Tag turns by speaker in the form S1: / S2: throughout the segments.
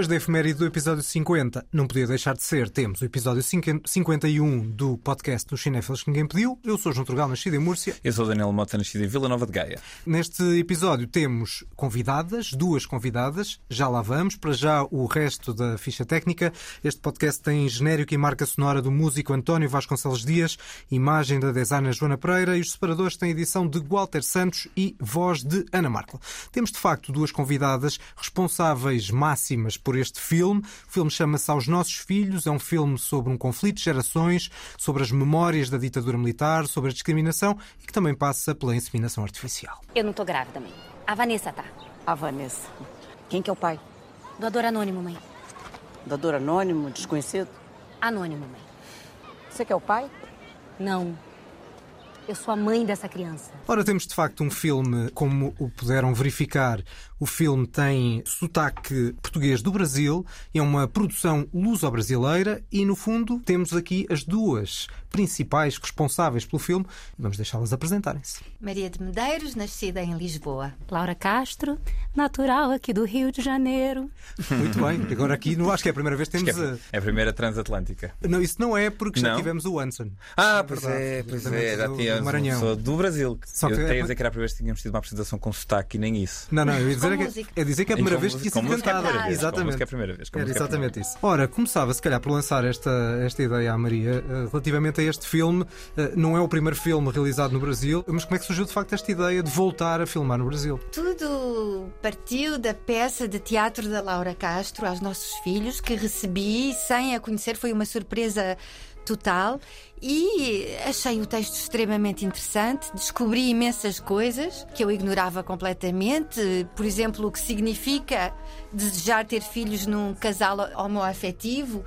S1: Depois da efeméride do episódio 50, não podia deixar de ser, temos o episódio 51 do podcast dos Cinéfilos que ninguém pediu. Eu sou João Turgal, nascido em Múrcia.
S2: Eu sou Daniel Mota, nascido em Vila Nova de Gaia.
S1: Neste episódio temos convidadas, duas convidadas, já lá vamos. Para já o resto da ficha técnica. Este podcast tem genérico e marca sonora do músico António Vasconcelos Dias, imagem da designer Joana Pereira e os separadores têm edição de Walter Santos e voz de Ana Markel. Temos de facto duas convidadas responsáveis máximas por este filme. O filme chama-se Aos Nossos Filhos, é um filme sobre um conflito de gerações, sobre as memórias da ditadura militar, sobre a discriminação e que também passa pela inseminação artificial.
S3: Eu não tô grávida, mãe. A Vanessa tá.
S4: A Vanessa. Quem que é o pai?
S3: Doador anônimo, mãe.
S4: Dador anônimo, desconhecido?
S3: Anônimo, mãe.
S4: Você que é o pai?
S3: Não. Eu sou a mãe dessa criança.
S1: Ora, temos de facto um filme, como o puderam verificar, o filme tem sotaque português do Brasil, é uma produção luso-brasileira e, no fundo, temos aqui as duas principais responsáveis pelo filme. Vamos deixá-las apresentarem-se.
S5: Maria de Medeiros, nascida em Lisboa.
S6: Laura Castro, natural aqui do Rio de Janeiro.
S1: Muito bem. Agora aqui, não acho que é a primeira vez que temos
S2: que é,
S1: a...
S2: é a primeira transatlântica.
S1: Não, isso não é porque já
S2: Não?
S1: tivemos o Anson.
S2: Ah, pois
S1: verdade.
S2: é, pois é. Já
S1: do-
S2: tínhamos uma
S1: Maranhão.
S2: pessoa do Brasil.
S1: Só
S2: eu
S1: que-
S2: até ia dizer que era a primeira vez que tínhamos tido uma apresentação com sotaque e nem isso.
S1: Não, não, eu ia dizer
S5: Com
S1: é que-
S5: música.
S1: é dizer que é a primeira
S2: Com
S1: vez que
S2: com é a
S1: cantada.
S2: com
S1: Exatamente.
S2: música é a primeira vez, com
S1: Era
S2: música é a primeira
S1: exatamente isso. Ora, começava se calhar por lançar esta, esta ideia à Maria eh, relativamente este filme. Eh, Não é o primeiro filme realizado no Brasil, mas como é que surgiu de facto esta ideia de voltar a filmar no Brasil?
S5: Tudo partiu da peça de teatro da Laura Castro aos nossos filhos, que recebi sem a conhecer, foi uma surpresa total. E achei o texto extremamente interessante, descobri imensas coisas que eu ignorava completamente. Por exemplo, o que significa desejar ter filhos num casal homoafetivo,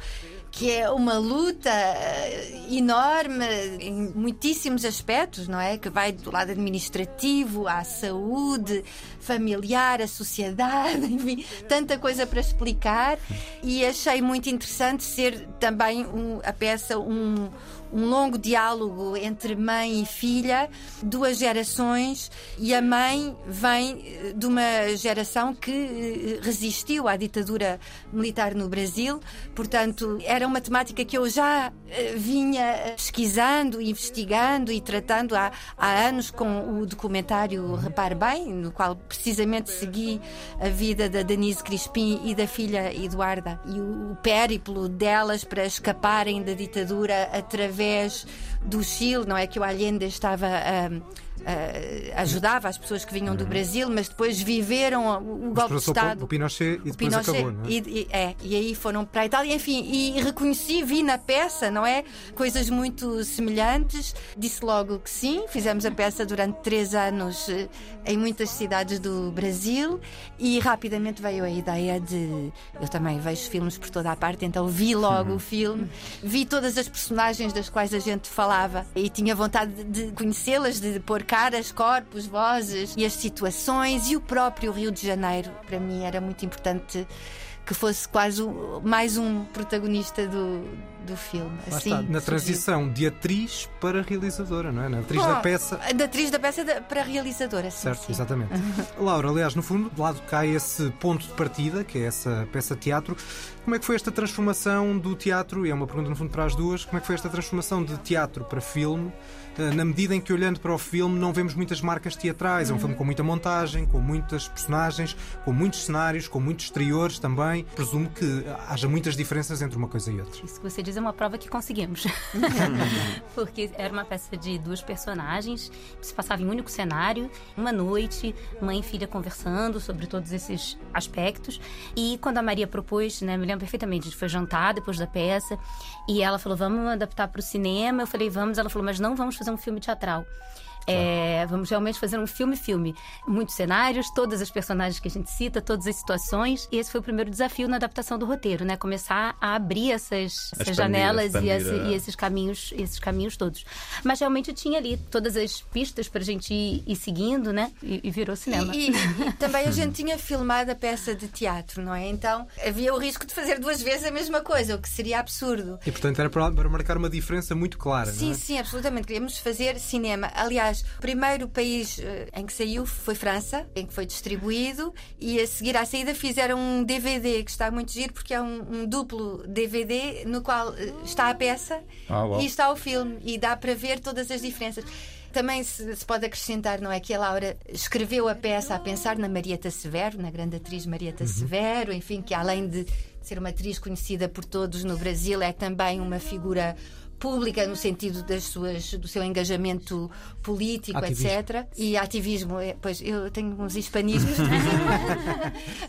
S5: que é uma luta eh, enorme em muitíssimos aspectos, não é? Que vai do lado administrativo, à saúde, familiar, à sociedade, enfim, tanta coisa para explicar. E achei muito interessante ser também um- a peça um um longo diálogo entre mãe e filha, duas gerações, e a mãe vem eh, de uma geração que eh, resistiu à ditadura militar no Brasil, portanto, era uma temática que eu já eh, vinha pesquisando, investigando e tratando há, há anos com o documentário Repare Bem, no qual precisamente segui a vida da Denise Crispim e da filha Eduarda e o, o périplo delas para escaparem da ditadura através do Chile, não é que o Allende estava a. a- ajudava as pessoas que vinham do Brasil, mas depois viveram o, o golpe de Estado.
S1: o Pinochet e depois acabou, não é?
S5: e, e- é, e aí foram para a Itália, enfim, e reconheci, vi na peça, não é? Coisas muito semelhantes. Disse logo que sim, fizemos a peça durante três anos eh, em muitas cidades do Brasil e rapidamente veio a ideia de. Eu também vejo filmes por toda a parte, então vi logo o filme, vi todas as personagens das quais a gente falava e tinha vontade de conhecê-las, de pôr caras, corpos, vozes e as situações e o próprio Rio de Janeiro. Para mim era muito importante que fosse quase mais um protagonista do, do filme. Assim,
S1: está, na
S5: surgiu.
S1: transição de atriz para realizadora, não é? Na atriz da peça.
S5: Da atriz da peça para realizadora, sim.
S1: Certo,
S5: sim.
S1: exatamente. Laura, aliás, no fundo, de lado cai esse ponto de partida, que é essa peça de teatro. Como é que foi esta transformação do teatro? E é uma pergunta, no fundo, para as duas. Como é que foi esta transformação de teatro para filme? eh, Na medida em que, olhando para o filme, não vemos muitas marcas teatrais. É um filme com muita montagem, com muitas personagens, com muitos cenários, com muitos exteriores também. Presumo que haja muitas diferenças entre uma coisa e outra.
S6: Isso que você diz é uma prova que conseguimos. Porque era uma peça de duas personagens, que se passava em um único cenário, uma noite, mãe e filha conversando sobre todos esses aspectos. E quando a Maria propôs, né, me lembro perfeitamente, a gente foi jantar depois da peça, e ela falou: vamos adaptar para o cinema. Eu falei: vamos. Ela falou: mas não vamos fazer um filme teatral. É, vamos realmente fazer um filme-filme. Muitos cenários, todas as personagens que a gente cita, todas as situações. E esse foi o primeiro desafio na adaptação do roteiro, né? Começar a abrir essas, essas
S2: expandir,
S6: janelas e, esse-
S2: é.
S6: e esses caminhos, esses caminhos todos. Mas realmente tinha ali todas as pistas pra gente ir, ir seguindo, né? E, e virou cinema.
S5: E, e também a gente tinha filmado a peça de teatro, não é? Então havia o risco de fazer duas vezes a mesma coisa, o que seria absurdo.
S1: E, portanto, era para, para marcar uma diferença muito clara, não
S5: Sim,
S1: é?
S5: sim, absolutamente. Queríamos fazer cinema. Aliás, Aliás, o primeiro país eh, em que saiu foi França, em que foi distribuído, e a seguir à saída fizeram um DVD que está muito giro porque é um, um duplo DVD no qual eh, está a peça
S2: Ah,
S5: e está o filme e dá para ver todas as diferenças. Também se, se pode acrescentar, não é? Que a Laura escreveu a peça a pensar na Marieta Severo, na grande atriz Marieta Severo, enfim, que além de ser uma atriz conhecida por todos no Brasil, é também uma figura pública no sentido das suas, do seu engajamento político,
S7: Ativismo.
S5: etc. E ativismo, é, pois eu tenho uns hispanismos.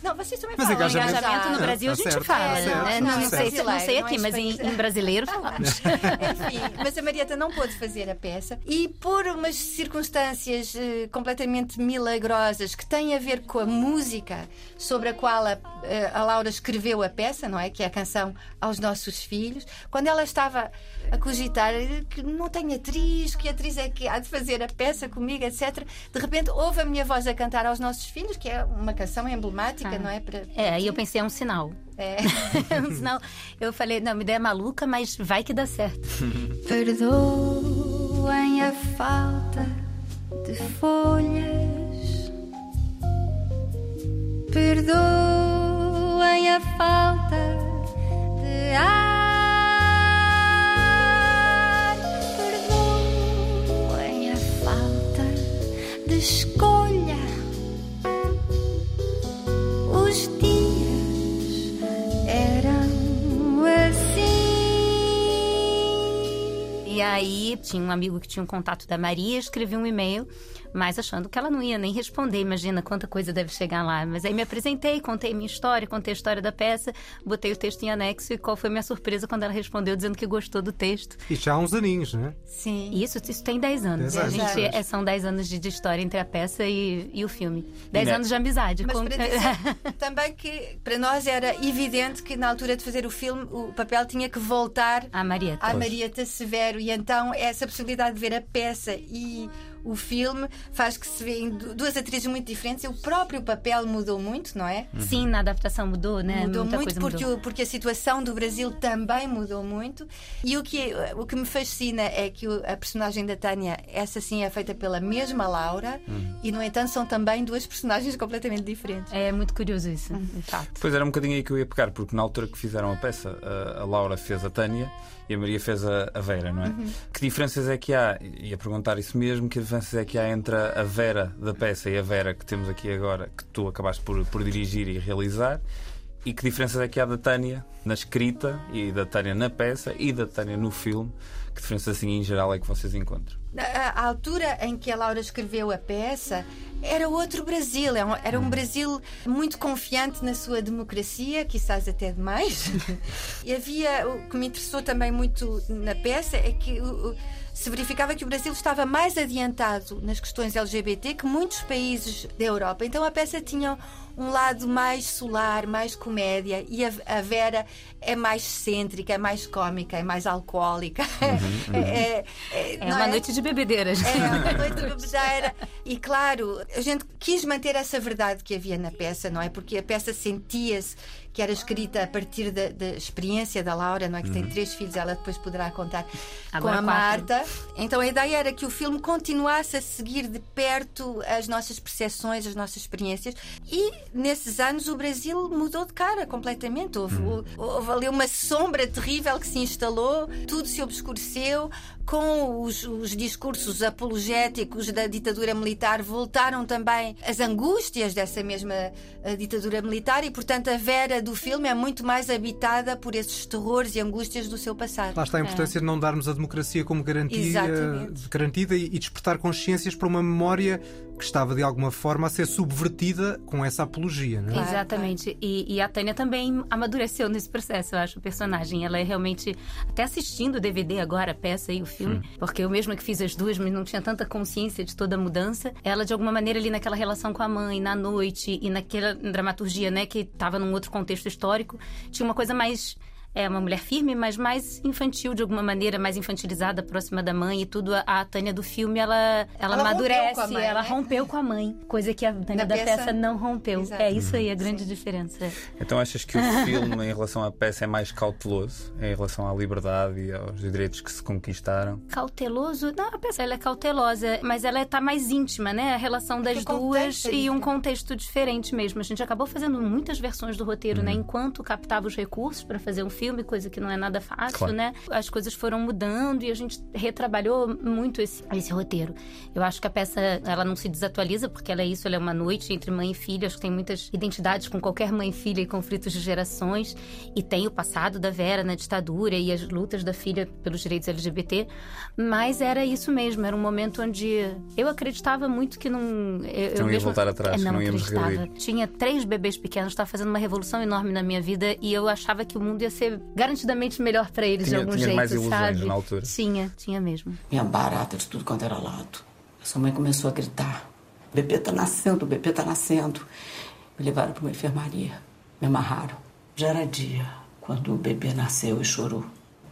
S5: não, vocês também
S7: Mas
S5: falam
S7: engajamento-
S6: Engajamento no
S7: Tá
S6: Brasil a gente
S7: certo,
S6: fala,
S7: tá certo,
S6: né?
S7: tá
S6: Não, não sei, não sei
S5: Não é
S6: aqui, mas em, em brasileiro falamos.
S5: Enfim, mas a Marieta não pôde fazer a peça e por umas circunstâncias eh, completamente milagrosas que têm a ver com a música sobre a qual a, eh, a Laura escreveu a peça, não é? Que é a canção aos nossos filhos. Quando ela estava a cogitar eh, que não tenho atriz, que atriz é que há de fazer a peça comigo, etc. De repente ouve a minha voz a cantar aos nossos filhos, que é uma canção emblemática, não é? Para,
S6: É, aí eu pensei, é um sinal.
S5: É.
S6: É um sinal. Eu falei, não, me ideia é maluca, mas vai que dá certo.
S5: Perdoem a falta de folhas. Perdoem a falta de ar. De escolha. Os dias eram assim.
S6: E aí tinha um amigo que tinha um contato da Maria, escrevi um e-mail, mas achando que ela não ia nem responder. Imagina quanta coisa deve chegar lá. Mas aí me apresentei, contei minha história, contei a história da peça, botei o texto em anexo e qual foi a minha surpresa quando ela respondeu dizendo que gostou do texto.
S7: E já há uns aninhos, não é?
S5: Sim.
S6: Isso, isso tem 10 anos.
S7: Dez
S6: A
S7: anos.
S6: gente, é, são 10 anos de, de história entre a peça e, e o filme. 10
S2: né?
S6: anos de amizade.
S5: Mas
S6: Com-
S5: para dizer também que para nós era evidente que na altura de fazer o filme o papel tinha que voltar
S6: A Marieta.
S5: à Marieta Severo e então essa possibilidade de ver a peça e o filme faz que se vêem du- duas atrizes muito diferentes e o próprio papel mudou muito, não é?
S6: Sim, na adaptação mudou, né?
S5: Mudou
S6: Muita
S5: muito
S6: coisa
S5: porque,
S6: mudou.
S5: o- porque a situação do Brasil também mudou muito. E o que, o que me fascina é que a personagem da Tânia, essa sim é feita pela mesma Laura, e no entanto são também duas personagens completamente diferentes.
S6: É muito curioso isso, de fato.
S2: Pois era um bocadinho aí que eu ia pegar, porque na altura que fizeram a peça, a Laura fez a Tânia e a Maria fez a, a Vera, não é? Que diferenças é que há? Ia perguntar isso mesmo, que diferenças é que há entre a Vera da peça e a Vera que temos aqui agora, que tu acabaste por, por dirigir e realizar? E que diferenças é que há da Tânia na escrita e da Tânia na peça e da Tânia no filme? Que diferenças assim em geral é que vocês encontram?
S5: A, a altura em que a Laura escreveu a peça era outro Brasil, era um, era um Brasil muito confiante na sua democracia, quizás até demais. e havia o que me interessou também muito na peça é que se verificava que o Brasil estava mais adiantado nas questões LGBT que muitos países da Europa. Então a peça tinha um lado mais solar, mais comédia, e a, Vera é mais cêntrica, é mais cómica, é mais alcoólica. É, é- é-
S6: É
S5: não
S6: uma noite de bebedeiras.
S5: é, uma noite de bebedeira. E claro, a gente quis manter essa verdade que havia na peça, não é? Porque a peça sentia-se que era escrita a partir da, da experiência da Laura, não é? Que tem três filhos, ela depois poderá contar
S6: Agora
S5: com a
S6: quatro.
S5: Marta. Então a ideia era que o filme continuasse a seguir de perto as nossas percepções, as nossas experiências. E nesses anos o Brasil mudou de cara completamente. Houve, houve ali uma sombra terrível que se instalou, tudo se obscureceu. Com os, os discursos apologéticos da ditadura militar, voltaram também as angústias dessa mesma eh, ditadura militar, e portanto a Vera do filme é muito mais habitada por esses terrores e angústias do seu passado.
S7: Lá está a importância de não darmos a democracia como garantia,
S5: Exatamente.
S7: garantida e, e despertar consciências para uma memória que estava de alguma forma a ser subvertida com essa apologia. Não é?
S5: Claro,
S6: Exatamente. E, e a Tânia também amadureceu nesse processo, eu acho, o personagem. Ela é realmente. Até assistindo o DVD agora, a peça e o filme, porque eu mesma que fiz as duas, mas não tinha tanta consciência de toda a mudança. Ela, de alguma maneira, ali naquela relação com a mãe, na noite e naquela dramaturgia, né, que estava num outro contexto histórico, tinha uma coisa mais é uma mulher firme, mas mais infantil de alguma maneira, mais infantilizada, próxima da mãe e tudo. A Tânia do filme, ela, ela,
S5: Ela
S6: amadurece,
S5: rompeu com a mãe,
S6: ela
S5: né?
S6: rompeu com a mãe, coisa que a Tânia
S5: Na
S6: da
S5: peça-
S6: peça, não rompeu.
S5: Exato.
S6: É isso aí, a grande diferença.
S2: Então achas que o filme, em relação à peça, é mais cauteloso em relação à liberdade e aos direitos que se conquistaram?
S6: Cauteloso? Não, a peça ela é cautelosa, mas ela está mais íntima, né? A relação das
S5: Porque o
S6: duas
S5: é
S6: e um contexto diferente mesmo. A gente acabou fazendo muitas versões do roteiro, né? Enquanto captava os recursos para fazer um filme, coisa que não é nada fácil,
S2: Claro.
S6: né? As coisas foram mudando e a gente retrabalhou muito esse, esse roteiro. Eu acho que a peça, ela não se desatualiza, porque ela é isso, ela é uma noite entre mãe e filha. Acho que tem muitas identidades com qualquer mãe e filha e conflitos de gerações. E tem o passado da Vera na ditadura e as lutas da filha pelos direitos LGBT. Mas era isso mesmo, era um momento onde eu acreditava muito que não. Eu,
S2: Não ia
S6: mesma-
S2: voltar atrás,
S6: É,
S2: que não íamos
S6: acreditava.
S2: regredir.
S6: Tinha três bebês pequenos, estava fazendo uma revolução enorme na minha vida e eu achava que o mundo ia ser garantidamente melhor para eles
S2: Tinha-
S6: de algum
S2: tinhas
S6: jeito,
S2: mais ilusões
S6: sabe?
S2: na altura.
S6: Tinha, tinha mesmo.
S4: Minha barata de tudo quanto era lado. A sua mãe começou a gritar: o bebê tá nascendo, o bebê tá nascendo. Me levaram para uma enfermaria, me amarraram. Já era dia quando o bebê nasceu e chorou.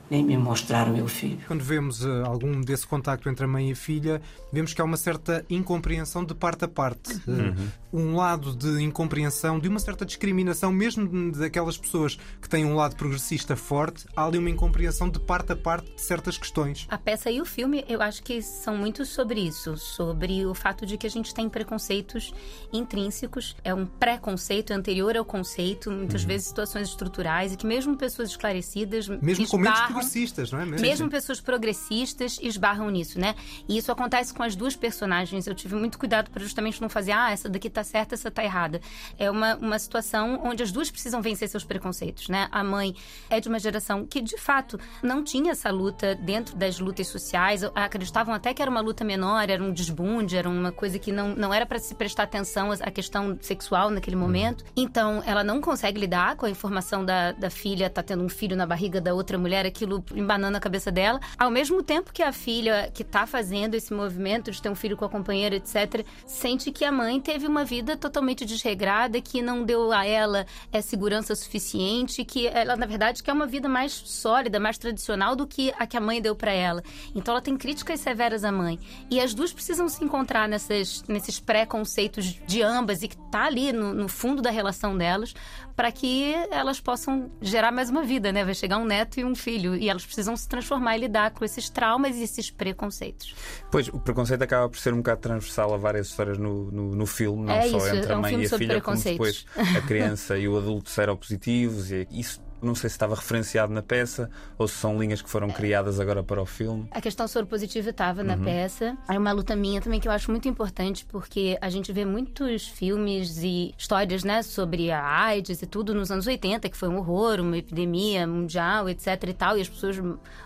S4: Nem me mostraram meu filho.
S7: Quando vemos eh, algum desse contacto entre a mãe e a filha, vemos que há uma certa incompreensão de parte a parte. Eh,
S2: Uhum.
S7: Um lado de incompreensão, de uma certa discriminação, mesmo daquelas pessoas que têm um lado progressista forte, há ali uma incompreensão de parte a parte de certas questões.
S6: A peça e o filme, eu acho que são muito sobre isso, sobre o fato de que a gente tem preconceitos intrínsecos, é um preconceito anterior ao conceito, muitas vezes situações estruturais, e que mesmo pessoas esclarecidas
S7: Uhum. Mesmo com mentes
S6: esbarram-
S7: progressistas, não é?
S6: Mesmo pessoas progressistas esbarram nisso, né? E isso acontece com as duas personagens. Eu tive muito cuidado para justamente não fazer, ah, essa daqui tá certa, essa tá errada. É uma, uma situação onde as duas precisam vencer seus preconceitos, né? A mãe é de uma geração que, de fato, não tinha essa luta dentro das lutas sociais. Acreditavam até que era uma luta menor, era um desbunde, era uma coisa que não, não era para se prestar atenção à questão sexual naquele momento. Então, ela não consegue lidar com a informação da, da filha tá tendo um filho na barriga da outra mulher, aquilo embanando a cabeça dela. Ao mesmo tempo que a filha que tá fazendo esse movimento de ter um filho com a companheira, etc., sente que a mãe teve uma vida totalmente desregrada, que não deu a ela é, segurança suficiente, que ela, na verdade, quer uma vida mais sólida, mais tradicional do que a que a mãe deu para ela. Então ela tem críticas severas à mãe. E as duas precisam se encontrar nessas, nesses preconceitos de ambas e que tá ali no, no fundo da relação delas para que elas possam gerar mais uma vida, né? Vai chegar um neto e um filho e elas precisam se transformar e lidar com esses traumas e esses preconceitos.
S2: Pois, o preconceito acaba por ser um bocado transversal a várias histórias no, no, no filme, não
S6: É
S2: só
S6: isso,
S2: entre
S6: é
S2: a
S6: um
S2: mãe
S6: filme
S2: e a filha, como depois a criança e o adulto seropositivos. E isso não sei se estava referenciado na peça ou se são linhas que foram criadas agora para o filme.
S6: A questão soropositiva estava
S2: Uhum.
S6: na peça. Aí uma luta minha também que eu acho muito importante, porque a gente vê muitos filmes e histórias, né, sobre a AIDS e tudo nos anos 80, que foi um horror, uma epidemia mundial, etc e tal, e as pessoas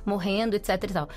S6: morrendo, etc e tal.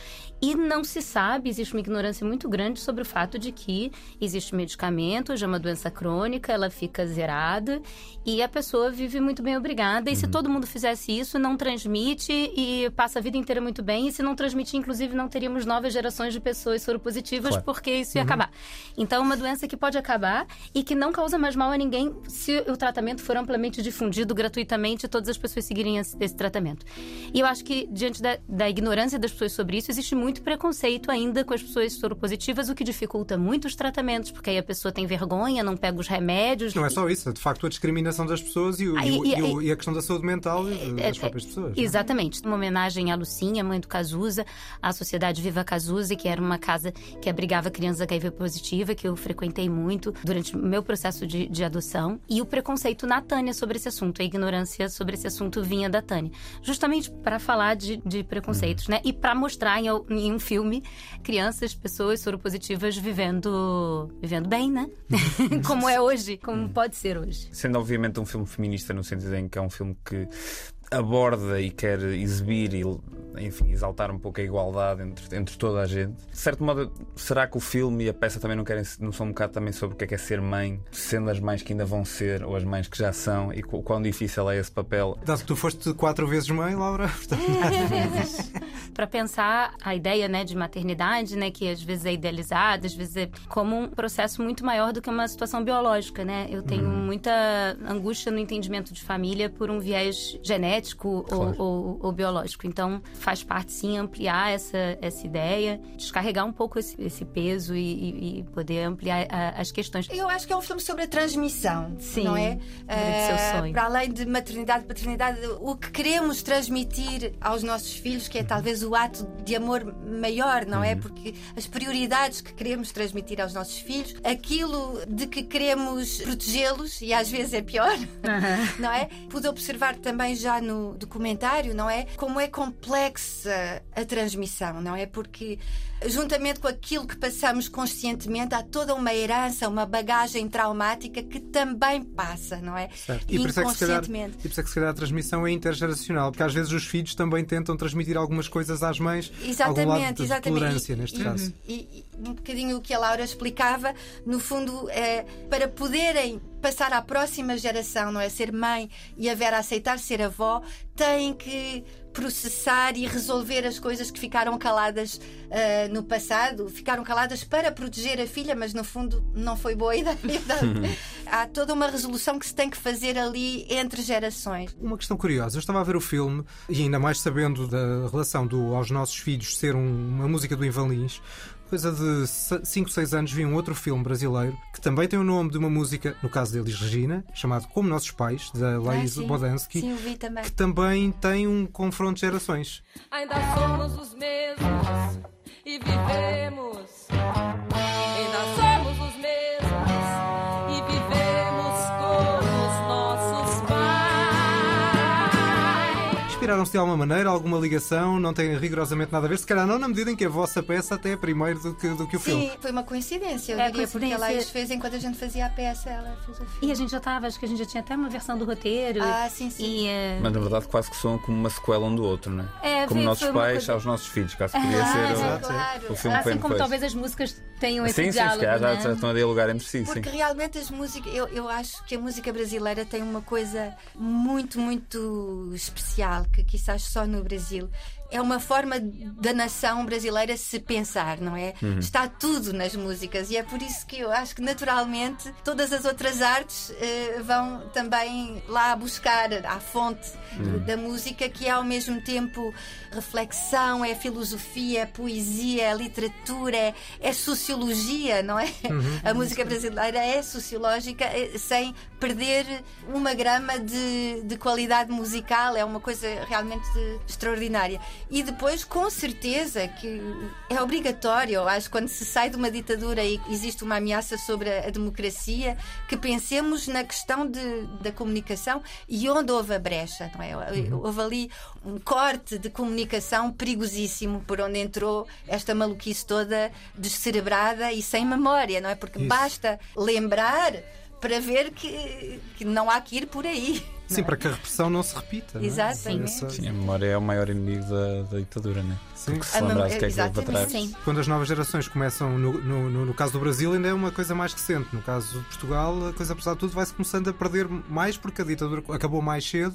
S6: E não se sabe, existe uma ignorância muito grande sobre o fato de que existe medicamento, já é uma doença crônica, ela fica zerada e a pessoa vive muito bem obrigada. E se todo mundo fizesse isso, não transmite e passa a vida inteira muito bem. E se não transmitir, inclusive, não teríamos novas gerações de pessoas soropositivas,
S2: Claro.
S6: porque isso ia acabar. Então, é uma doença que pode acabar e que não causa mais mal a ninguém se o tratamento for amplamente difundido gratuitamente e todas as pessoas seguirem esse, esse tratamento. E eu acho que, diante da, da ignorância das pessoas sobre isso, existe muito preconceito ainda com as pessoas soropositivas, o que dificulta muito os tratamentos, porque aí a pessoa tem vergonha, não pega os remédios.
S7: Não é só isso, é de facto a discriminação das pessoas e, o-
S6: Ah,
S7: e
S6: e-
S7: e a questão da saúde mental das
S6: é,
S7: próprias pessoas. não é?
S6: Exatamente. Uma homenagem à Lucinha, mãe do Cazuza, à Sociedade Viva Cazuza, que era uma casa que abrigava crianças HIV positiva, que eu frequentei muito durante o meu processo de, de adoção. E o preconceito na Tânia sobre esse assunto, a ignorância sobre esse assunto vinha da Tânia. Justamente para falar de, de preconceitos, né? E para mostrar em, em um filme crianças, pessoas soropositivas vivendo, vivendo bem, né? como é hoje, como pode ser hoje.
S2: Sendo obviamente um filme feminista no sentido em que é um filme que aborda e quer exibir e enfim, exaltar um pouco a igualdade entre, entre toda a gente. De certo modo, será que o filme e a peça também não querem não são um bocado também sobre o que é, que é ser mãe, sendo as mães que ainda vão ser ou as mães que já são e o quão difícil é esse papel?
S7: Dado que tu foste quatro vezes mãe, Laura,
S6: para pensar a ideia né, de maternidade, né, que às vezes é idealizada, às vezes é como um processo muito maior do que uma situação biológica. Né? Eu tenho
S2: Uhum.
S6: muita angústia no entendimento de família por um viés genético
S2: Claro.
S6: ou, ou- ou biológico. Então, faz parte, sim, ampliar essa, essa ideia, descarregar um pouco esse, esse peso e, e- e poder ampliar a- as questões.
S5: Eu acho que é um filme sobre a transmissão,
S6: Sim,
S5: não é? Eh. Para além de maternidade, paternidade, o que queremos transmitir aos nossos filhos, que é talvez o ato de amor maior, não é? Porque as prioridades que queremos transmitir aos nossos filhos, aquilo de que queremos protegê-los, e às vezes é pior, não é? Pude observar também já no documentário, não é? Como é complexa a transmissão, não é? Porque juntamente com aquilo que passamos conscientemente, há toda uma herança, uma bagagem traumática que também passa, não é?
S1: E por, isso é que, se calhar,
S5: Inconscientemente.
S1: e por isso é que se calhar a transmissão é intergeracional, porque às vezes os filhos também tentam transmitir algumas coisas às mães, algum lado
S5: Exatamente,
S1: de
S5: exatamente.
S1: tolerância
S5: E-
S1: neste
S5: e,
S1: caso.
S5: E, e um bocadinho o que a Laura explicava, no fundo, é, para poderem passar à próxima geração, não é? Ser mãe e a Vera aceitar ser avó, têm que processar e resolver as coisas que ficaram caladas ah, no passado, ficaram caladas para proteger a filha, mas no fundo não foi boa ideia. Há toda uma resolução que se tem que fazer ali entre gerações.
S1: Uma questão curiosa, eu estava a ver o filme e ainda mais sabendo da relação do Aos Nossos Filhos ser um- uma música do Ivan Lins. Coisa de 5, 6 anos vi um outro filme brasileiro que também tem o nome de uma música, no caso deles Regina, chamado Como Nossos Pais, da Laís
S5: Ah, sim.
S1: Bodansky,
S5: Sim, também.
S1: que também tem um confronto de gerações.
S8: Ainda somos os mesmos e vivemos. Ainda somos
S1: Inspiraram-se de alguma maneira, alguma ligação, não tem rigorosamente nada a ver, se calhar não na medida em que a vossa peça até é primeiro do que, do que o filme.
S5: Sim, foi uma coincidência, eu
S6: É,
S5: diria, porque
S6: coincidência.
S5: a Laís fez enquanto a gente fazia a peça, ela fez o filme.
S6: E a gente já estava, acho que a gente já tinha até uma versão do roteiro.
S5: Ah, sim, sim.
S6: E, eh,
S2: Mas na verdade quase que são como uma sequela um do outro, não é?
S6: É,
S2: como
S6: foi-
S2: nossos pais
S6: coisa-
S2: aos nossos filhos, caso podia
S5: Ah,
S2: ser
S5: sim,
S2: o,
S5: claro.
S2: o filme
S6: assim
S2: foi
S6: como
S2: depois.
S6: talvez as músicas tenham esse
S2: Sim, sim,
S6: diálogo,
S2: calhar já,
S6: né?
S2: já estão a dialogar entre si, sim.
S5: Porque realmente as músicas, eu, eu acho que a música brasileira tem uma coisa muito, muito especial, que quizás só no Brasil. É uma forma da nação brasileira se pensar, não é? Está tudo nas músicas e é por isso que eu acho que naturalmente todas as outras artes eh, vão também lá buscar a fonte da música, que é ao mesmo tempo reflexão, é filosofia, é poesia, é literatura, é, é sociologia, não é? A música brasileira é sociológica eh, sem perder uma grama de, de qualidade musical, é uma coisa realmente extraordinária. E depois, com certeza, que é obrigatório, acho, quando se sai de uma ditadura e existe uma ameaça sobre a, a democracia, que pensemos na questão de, da comunicação e onde houve a brecha, não é? Houve ali um corte de comunicação perigosíssimo por onde entrou esta maluquice toda descerebrada e sem memória, não é? Porque
S1: Isso.
S5: basta lembrar para ver que, que não há que ir por aí.
S1: Sim, para que a repressão não se repita. não é?
S5: Exatamente.
S2: Sim, a memória é o maior inimigo da, da ditadura, não é?
S1: Sim.
S2: Porque se lembrares o que é que para
S5: exatamente.
S2: trás.
S6: Sim.
S1: Quando as novas gerações começam, no, no- no- no caso do Brasil, ainda é uma coisa mais recente. No caso de Portugal, a coisa, apesar de tudo, vai-se começando a perder mais porque a ditadura acabou mais cedo.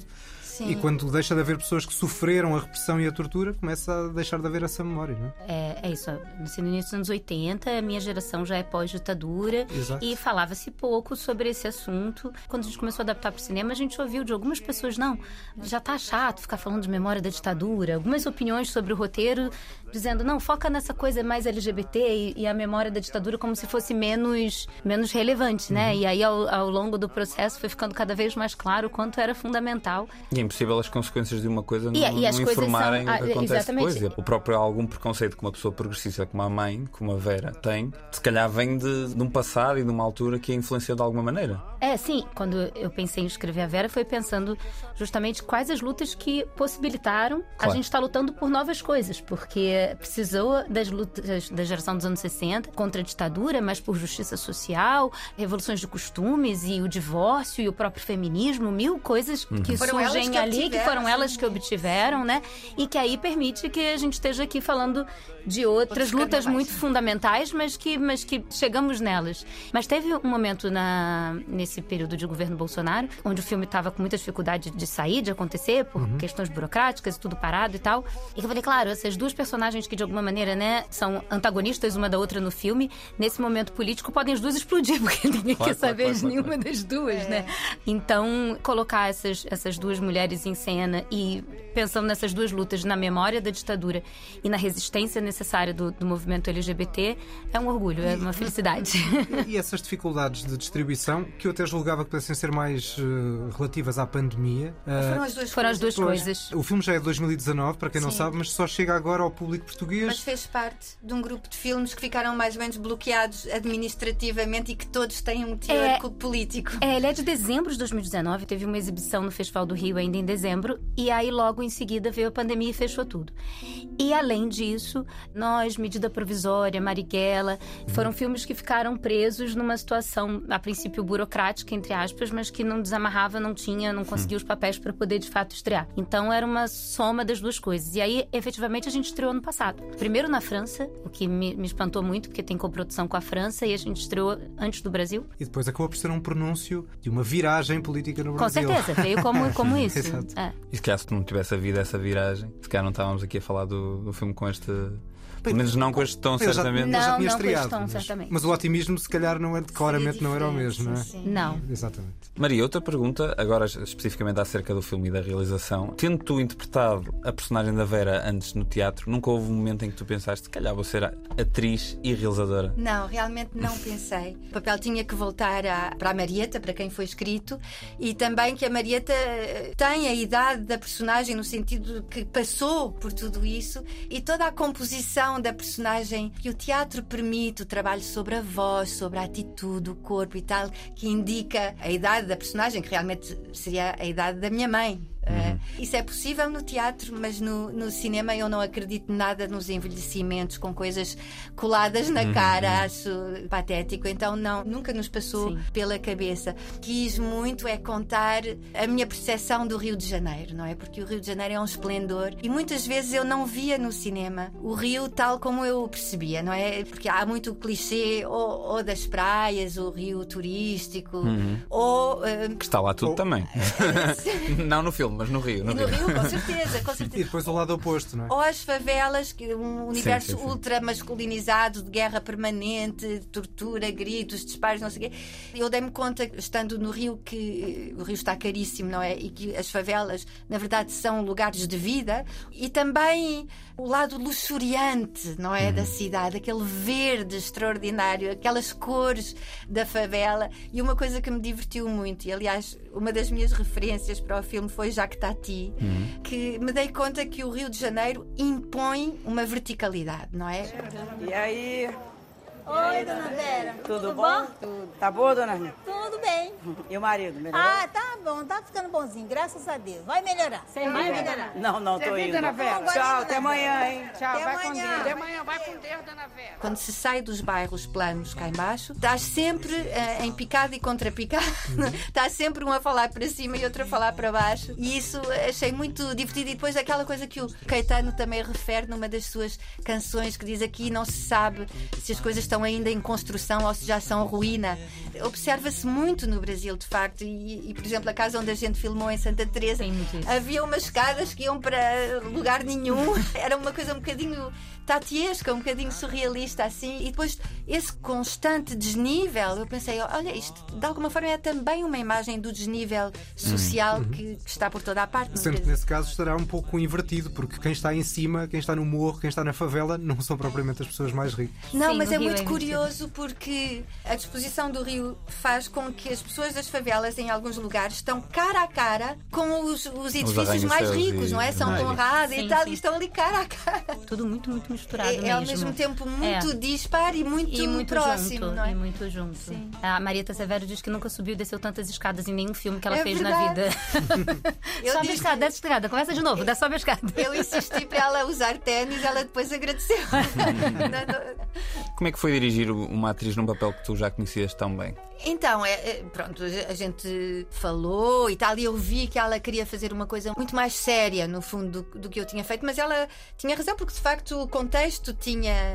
S5: Sim.
S1: E quando deixa de haver pessoas que sofreram a repressão e a tortura, começa a deixar de haver essa memória, não é?
S6: É, é isso. Assim, no início dos anos 80, a minha geração já é pós-ditadura e falava-se pouco sobre esse assunto. Quando a gente começou a adaptar para o cinema, a gente ouviu de algumas pessoas: não, já tá chato ficar falando de memória da ditadura. Algumas opiniões sobre o roteiro dizendo: não, foca nessa coisa mais LGBT e, e a memória da ditadura como se fosse menos, menos relevante, né?
S1: Uhum.
S6: E aí, ao, ao longo do processo, foi ficando cada vez mais claro o quanto era fundamental
S2: E é impossível as consequências de uma coisa não,
S6: E- e
S2: não informarem
S6: são-
S2: o que acontece
S6: exatamente.
S2: depois. E O próprio algum preconceito que uma pessoa progressista como a mãe, como a Vera, tem, se calhar vem de, de um passado e de uma altura que a influenciou de alguma maneira.
S6: É, sim. Quando eu pensei em escrever a Vera, foi pensando justamente quais as lutas que possibilitaram a
S2: Claro.
S6: gente estar lutando por novas coisas. Porque precisou das lutas da geração dos anos 60 contra a ditadura, mas por justiça social, revoluções de costumes e o divórcio e o próprio feminismo, mil coisas que
S5: Foram elas
S6: surgem
S5: que
S6: ali, que foram elas que obtiveram, né? E que aí permite que a gente esteja aqui falando de outras
S5: Outros
S6: lutas
S5: carnavais.
S6: muito fundamentais, mas que, mas que chegamos nelas. Mas teve um momento na, nesse período de governo Bolsonaro, onde o filme estava com muita dificuldade de sair, de acontecer, por questões burocráticas e tudo parado e tal. E que eu falei, claro, essas duas personagens que de alguma maneira, né, são antagonistas uma da outra no filme, nesse momento político podem as duas explodir, porque ninguém
S2: Claro,
S6: quer
S2: claro,
S6: saber
S2: claro,
S6: de
S2: claro,
S6: nenhuma das duas, né? Então, colocar essas, essas duas mulheres em cena e pensando nessas duas lutas na memória da ditadura e na resistência necessária do, do movimento LGBT é um orgulho, é uma felicidade.
S7: E essas dificuldades de distribuição, que eu até julgava que pudessem ser mais eh, relativas à pandemia. eh,
S5: Foram as duas
S6: Foram as
S5: coisas.
S6: duas
S7: pois,
S6: coisas.
S7: O filme já é de 2019, para quem não
S5: Sim.
S7: sabe, mas só chega agora ao público português.
S5: Mas fez parte de um grupo de filmes que ficaram mais ou menos bloqueados administrativamente e que todos têm um teor
S6: É.
S5: político.
S6: É, ele é de dezembro de 2019, teve uma exibição no Festival do Rio ainda em dezembro, e aí logo em seguida veio a pandemia e fechou tudo. E além disso, nós, Medida Provisória, Marighella, foram filmes que ficaram presos numa situação, a princípio burocrática, entre aspas, mas que não desamarrava, não tinha, não conseguia os papéis para poder de fato estrear. Então era uma soma das duas coisas. E aí, efetivamente, a gente estreou ano passado. Primeiro na França, o que me, me espantou muito, porque tem coprodução com a França, e a gente estreou antes do Brasil.
S7: E depois acabou por ser um pronúncio de uma viragem política no
S6: Com
S7: Brasil.
S6: certeza, veio como, como isso.
S7: Exato.
S6: É.
S2: E se calhar se não tivesse havido essa viragem, se calhar não estávamos aqui a falar do, do filme com este. Pelo menos não com este tom,
S7: já,
S2: certamente.
S7: já
S6: Não,
S7: tinha
S6: não com
S7: estreado.
S6: este tom,
S7: mas,
S6: certamente.
S7: mas o otimismo, se calhar, não é, claramente não era o mesmo, não é?
S5: sim.
S6: Não.
S7: Exatamente.
S2: Maria, outra pergunta, agora especificamente acerca do filme e da realização. Tendo tu interpretado a personagem da Vera antes no teatro, nunca houve um momento em que tu pensaste, se calhar vou ser atriz e realizadora?
S5: Não, realmente não pensei. O papel tinha que voltar à- para a Marieta, para quem foi escrito, e também que a Marieta eh, tem a idade da personagem, no sentido que passou por tudo isso, e toda a composição da personagem que o teatro permite, o trabalho sobre a voz, sobre a atitude, o corpo e tal, que indica a idade da personagem, que realmente seria a idade da minha mãe. Isso é possível no teatro, mas no, no cinema eu não acredito nada nos envelhecimentos com coisas coladas na cara, acho patético. Então, não, nunca nos passou
S6: Sim.
S5: pela cabeça. Quis muito é contar a minha percepção do Rio de Janeiro, não é? Porque o Rio de Janeiro é um esplendor e muitas vezes eu não via no cinema o Rio tal como eu o percebia, não é? Porque há muito clichê ou, ou das praias, o Rio turístico, ou. eh,
S2: Que está lá tudo também. não no filme, mas no Rio. No,
S5: e no
S2: Rio.
S5: Rio, com certeza, com
S7: E
S5: certeza.
S7: depois o lado oposto, não é?
S5: Ou as favelas, que é um universo
S2: sim, sim.
S5: ultra masculinizado, de guerra permanente, de tortura, gritos, disparos, não sei o quê. Eu dei-me conta, estando no Rio, que o Rio está caríssimo, não é? E que as favelas, na verdade, são lugares de vida. E também o lado luxuriante, não é? Da cidade, aquele verde extraordinário, aquelas cores da favela. E uma coisa que me divertiu muito, e aliás, uma das minhas referências para o filme foi Jacques Tati, que me dei conta que o Rio de Janeiro impõe uma verticalidade, não é?
S9: E aí,
S10: Oi, dona Vera.
S9: tudo, bom? Tudo. Tá boa, dona Rita?
S10: Tudo bem.
S9: E o marido, melhorou?
S10: Ah, tá bom, tá ficando bonzinho, graças a Deus. Vai melhorar. Vai melhorar.
S9: Não, não, tô indo.
S10: Não, vai
S9: Tchau, até
S10: dona
S9: amanhã,
S10: Vera.
S9: hein?
S10: Tchau, vai com Deus.
S9: Até amanhã, vai com Deus, dona Vera.
S5: Quando se sai dos bairros planos cá embaixo, estás sempre eh, em picado e contra picado. Estás sempre um a falar para cima e outro a falar para baixo. E isso achei muito divertido. E depois aquela coisa que o Caetano também refere numa das suas canções, que diz aqui não se sabe se as coisas estão ainda em construção ou se já são ruína. Observa-se muito no Brasil, de facto. E, e, por exemplo, a casa onde a gente filmou em Santa Teresa havia umas escadas que iam para lugar nenhum. Era uma coisa um bocadinho tatiesca, um bocadinho surrealista assim. E depois esse constante desnível, eu pensei, olha, isto de alguma forma é também uma imagem do desnível social que, que está por toda a parte.
S7: Sendo que nesse caso estará um pouco invertido, porque quem está em cima, quem está no morro, quem está na favela, não são propriamente as pessoas mais ricas.
S5: Não,
S6: Sim,
S5: mas é
S6: é muito
S5: curioso porque a disposição do Rio faz com que as pessoas das favelas, em alguns lugares, estão cara a cara com os, os edifícios mais
S2: arranha-céus
S5: ricos,
S2: e-
S5: não é? São Conrado e tal,
S6: sim.
S5: e estão ali cara a cara.
S6: Tudo muito, muito misturado
S5: É,
S6: mesmo.
S5: é ao mesmo tempo muito
S6: É.
S5: dispar e muito,
S6: E muito
S5: próximo,
S6: junto,
S5: não é?
S6: e muito junto.
S5: Sim.
S6: A Marieta Severo diz que nunca subiu e desceu tantas escadas em nenhum filme que ela
S5: É
S6: fez
S5: verdade.
S6: na vida.
S5: Eu
S6: sobe a escada, desce a escada, começa de novo, desce sobe a escada.
S5: Eu insisti para ela usar ténis, ela depois agradeceu.
S2: Como é que foi dirigir uma atriz num papel que tu já conhecias tão bem?
S5: Então, é, é, pronto, a gente falou e tal, e eu vi que ela queria fazer uma coisa muito mais séria, no fundo, do, do que eu tinha feito, mas ela tinha razão, porque de facto o contexto tinha.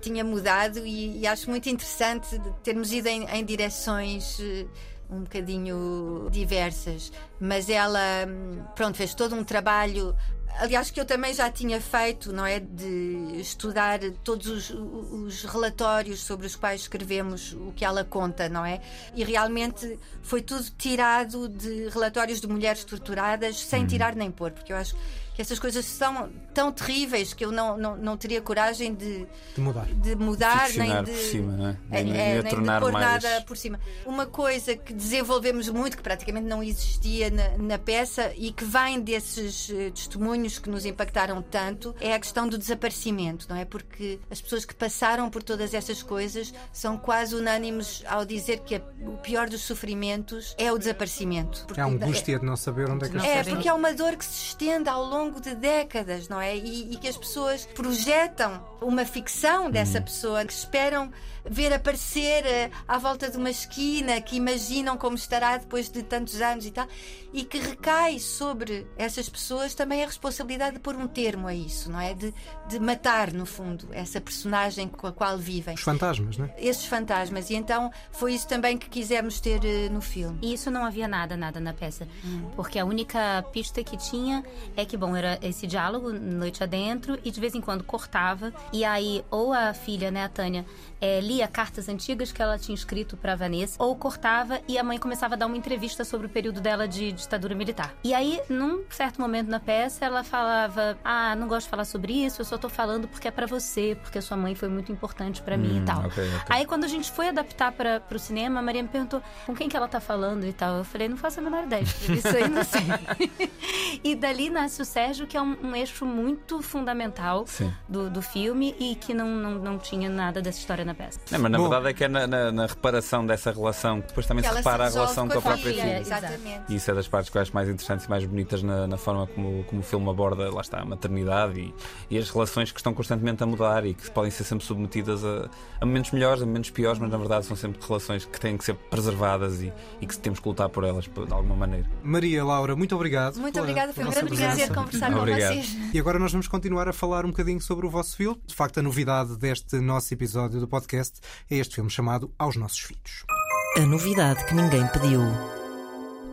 S5: Tinha mudado e, e acho muito interessante termos ido em, em direções eh, um bocadinho diversas. Mas ela, hum, pronto, fez todo um trabalho Aliás, que eu também já tinha feito, não é? De estudar todos os, os relatórios sobre os quais escrevemos o que ela conta, não é? E realmente foi tudo tirado de relatórios de mulheres torturadas, sem tirar nem pôr, porque eu acho que essas coisas são tão terríveis que eu não, não, não teria coragem de,
S7: De mudar.
S5: de mudar, nem de.
S2: por cima, não é?
S5: É,
S2: Nem-
S5: é,
S2: nem
S5: nem de
S2: tornar
S5: pôr
S2: mais-
S5: nada por cima. Uma coisa que desenvolvemos muito, que praticamente não existia na, na peça e que vem desses eh, testemunhos que nos impactaram tanto, é a questão do desaparecimento, não é? Porque as pessoas que passaram por todas essas coisas são quase unânimes ao dizer que a- o pior dos sofrimentos é o desaparecimento. Porque
S7: É a angústia de não saber onde é que as
S5: é, porque é uma dor que se estende ao longo de décadas, não é? E, e que as pessoas projetam uma ficção dessa pessoa, que esperam ver aparecer eh, à volta de uma esquina, que imaginam como estará depois de tantos anos e tal, e que recai sobre essas pessoas também a responsabilidade de pôr um termo a isso, não é? De, de matar, no fundo, essa personagem com a qual vivem.
S7: Os fantasmas, não é?
S5: Esses fantasmas. E então foi isso também que quisemos ter eh, no filme.
S6: E isso não havia nada, nada na peça. Porque a única pista que tinha é que, bom, era esse diálogo noite adentro e de vez em quando cortava. E aí, ou a filha, né, a Tânia, eh, lia cartas antigas que ela tinha escrito para Vanessa, ou cortava e a mãe começava a dar uma entrevista sobre o período dela de ditadura militar. E aí, num certo momento na peça, ela falava: Ah, não gosto de falar sobre isso, eu só tô falando porque é para você, porque a sua mãe foi muito importante para mim e tal.
S2: ok, ok.
S6: Aí quando a gente foi adaptar para o cinema, a Maria me perguntou com quem que ela tá falando e tal. Eu falei, não faço a menor ideia. Isso aí não sei. e dali nasce o Sérgio, que é um, um eixo muito fundamental do, do filme e que não, não, não tinha nada dessa história na peça.
S2: Não, mas na
S7: Bom.
S2: verdade é que é na, na- na reparação dessa relação que depois também
S5: Que
S2: se repara a
S5: resolve
S2: relação com a própria
S6: filha,
S2: filha.
S6: Exato.
S5: Exatamente.
S2: E isso é das partes que eu acho mais interessantes e mais bonitas na, na forma como, como o filme aborda, lá está, a maternidade e, e as relações que estão constantemente a mudar e que podem ser sempre submetidas a, a momentos melhores, a momentos piores, mas na verdade são sempre relações que têm que ser preservadas e, e que temos que lutar por elas de alguma maneira.
S7: Maria Laura, muito obrigado.
S5: Muito obrigada, foi um grande prazer conversar com
S2: Obrigado.
S5: vocês.
S7: E agora nós vamos continuar a falar um bocadinho sobre o vosso filme. De facto, a novidade deste nosso episódio do podcast é este filme chamado Aos Nossos Filhos.
S11: A novidade que ninguém pediu.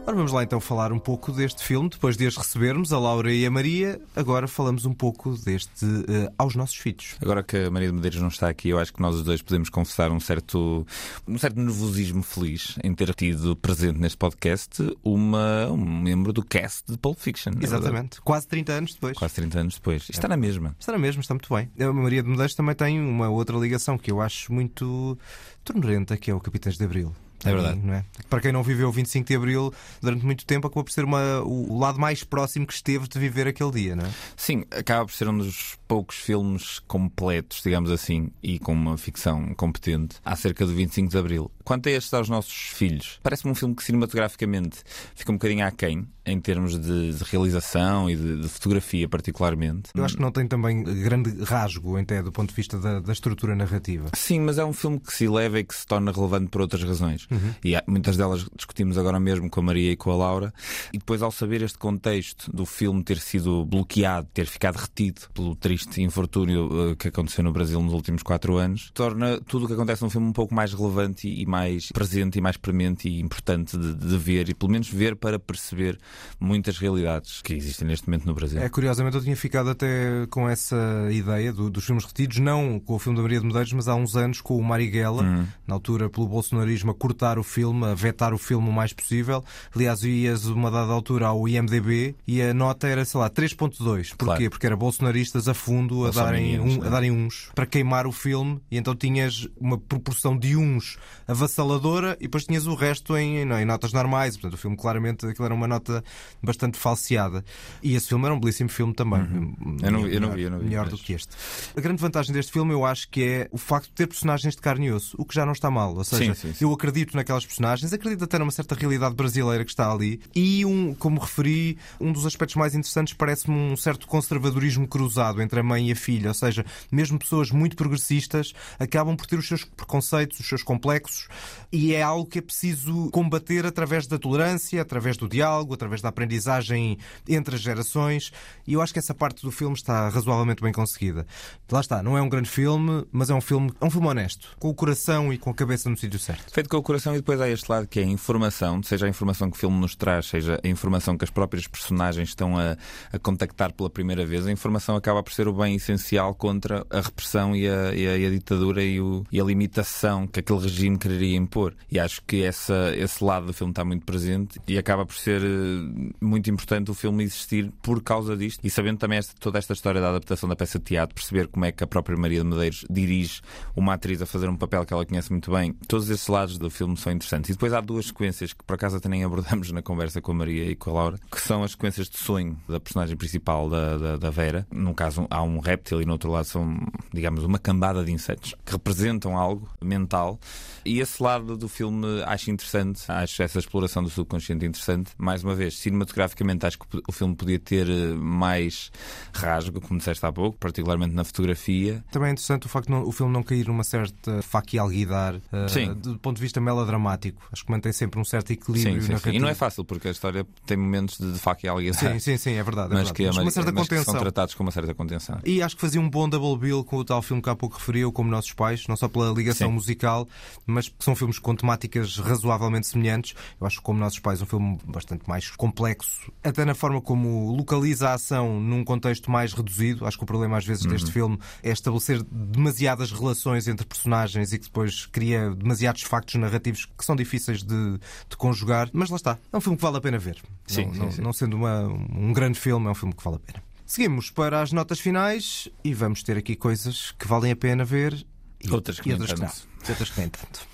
S7: Ora, vamos lá então falar um pouco deste filme. Depois de as recebermos, a Laura e a Maria, agora falamos um pouco deste eh, Aos Nossos Filhos.
S2: Agora que a Maria de Medeiros não está aqui, eu acho que nós os dois podemos confessar um certo, um certo nervosismo feliz em ter tido presente neste podcast uma, um membro do cast de Pulp Fiction. verdade.
S7: Exatamente. Quase 30 anos depois.
S2: Quase 30 anos depois. Isto está na mesma.
S7: Está na mesma, está muito bem. A Maria de Medeiros também tem uma outra ligação que eu acho muito tornerenta, que é o Capitães de Abril.
S2: É verdade.
S7: Não é? Para quem não viveu o 25 de Abril durante muito tempo, acabou por ser uma, o, o lado mais próximo que esteve de viver aquele dia, não é?
S2: Sim, acaba por ser um dos poucos filmes completos, digamos assim, e com uma ficção competente acerca do 25 de Abril. Quanto a estes aos nossos filhos, parece-me um filme que cinematograficamente fica um bocadinho aquém em termos de, de realização e de, de fotografia, particularmente.
S7: Eu acho que não tem também grande rasgo, até do ponto de vista da, da estrutura narrativa.
S2: Sim, mas é um filme que se eleva e que se torna relevante por outras razões. E há- muitas delas discutimos agora mesmo com a Maria e com a Laura. E depois, ao saber este contexto do filme ter sido bloqueado, ter ficado retido pelo triste infortúnio eh, que aconteceu no Brasil nos últimos quatro anos, torna tudo o que acontece num filme um pouco mais relevante e mais presente e mais premente e importante de, de ver e pelo menos ver para perceber muitas realidades que existem neste momento no Brasil.
S7: É, curiosamente, eu tinha ficado até com essa ideia do- dos filmes retidos, não com o filme da Maria de Medeiros, mas há uns anos com o Marighella, na altura pelo bolsonarismo, a cortar o filme, a vetar o filme o mais possível. Aliás, ias uma dada altura ao IMDB e a nota era, sei lá, 3.2. Porquê?
S2: Claro.
S7: Porque era bolsonaristas a fundo a darem, um- a
S2: né?
S7: darem uns para queimar o filme e então tinhas uma proporção de uns a avassaladora e depois tinhas o resto em, em, em notas normais. Portanto, o filme claramente aquilo era uma nota bastante falseada. E esse filme era um belíssimo filme também.
S2: Uhum. Eu não, eu não vi, eu não vi.
S7: Melhor do que este. A grande vantagem deste filme eu acho que é o facto de ter personagens de carne e osso, o que já não está mal. Ou seja,
S2: Sim, sim, sim.
S7: eu acredito naquelas personagens, acredito até numa certa realidade brasileira que está ali. E, um, como referi, um dos aspectos mais interessantes parece-me um certo conservadorismo cruzado entre a mãe e a filha. Ou seja, mesmo pessoas muito progressistas acabam por ter os seus preconceitos, os seus complexos, e é algo que é preciso combater através da tolerância, através do diálogo, através da aprendizagem entre as gerações. E eu acho que essa parte do filme está razoavelmente bem conseguida. Lá está, não é um grande filme, mas é um filme, é um filme honesto, com o coração e com a cabeça no sítio certo.
S2: Feito com o coração e depois há este lado que é a informação, seja a informação que o filme nos traz, seja a informação que as próprias personagens estão a, a contactar pela primeira vez, a informação acaba por ser o bem essencial contra a repressão e a, e a, e a ditadura e, o, e a limitação que aquele regime quereria impor. E acho que essa, esse lado do filme está muito presente e acaba por ser eh, muito importante o filme existir por causa disto. E sabendo também esta, toda esta história da adaptação da peça de teatro, perceber como é que a própria Maria de Medeiros dirige uma atriz a fazer um papel que ela conhece muito bem, todos esses lados do filme são interessantes. E depois há duas sequências que por acaso até nem abordamos na conversa com a Maria e com a Laura, que são as sequências de sonho da personagem principal da, da, da Vera. Num caso há um réptil e no outro lado são, digamos, uma cambada de insetos que representam algo mental. E esse lado do filme acho interessante, acho essa exploração do subconsciente interessante. Mais uma vez, cinematograficamente acho que o filme podia ter eh, mais rasgo, como disseste há pouco, particularmente na fotografia.
S7: Também é interessante o facto de não- o filme não cair numa certa faca e alguidar uh,
S2: Sim.
S7: do ponto de vista melodramático. Acho que mantém sempre um certo equilíbrio
S2: Sim, sim, sim. E não é fácil, porque a história tem momentos de, de faca e alguiazar.
S7: Sim, sim, sim, é verdade. É
S2: mas
S7: verdade.
S2: que, a
S7: Mas uma certa
S2: mas
S7: contenção.
S2: são tratados com uma certa contenção.
S7: E acho que fazia um bom double bill com o tal filme que há pouco referiu, como Nossos Pais, não só pela ligação musical, mas são filmes com temáticas razoavelmente semelhantes. Eu acho que Como Nossos Pais é um filme bastante mais complexo, até na forma como localiza a ação num contexto mais reduzido. Acho que o problema às vezes
S2: Uhum.
S7: deste filme é estabelecer demasiadas relações entre personagens e que depois cria demasiados factos narrativos que são difíceis de, de conjugar. Mas lá está, é um filme que vale a pena ver.
S2: Sim,
S7: não,
S2: sim,
S7: não-
S2: sim.
S7: não sendo uma- um grande filme, é um filme que vale a pena. Seguimos para as notas finais e vamos ter aqui coisas que valem a pena ver e
S2: Outras que
S7: e outras que não. E outras que nem tanto.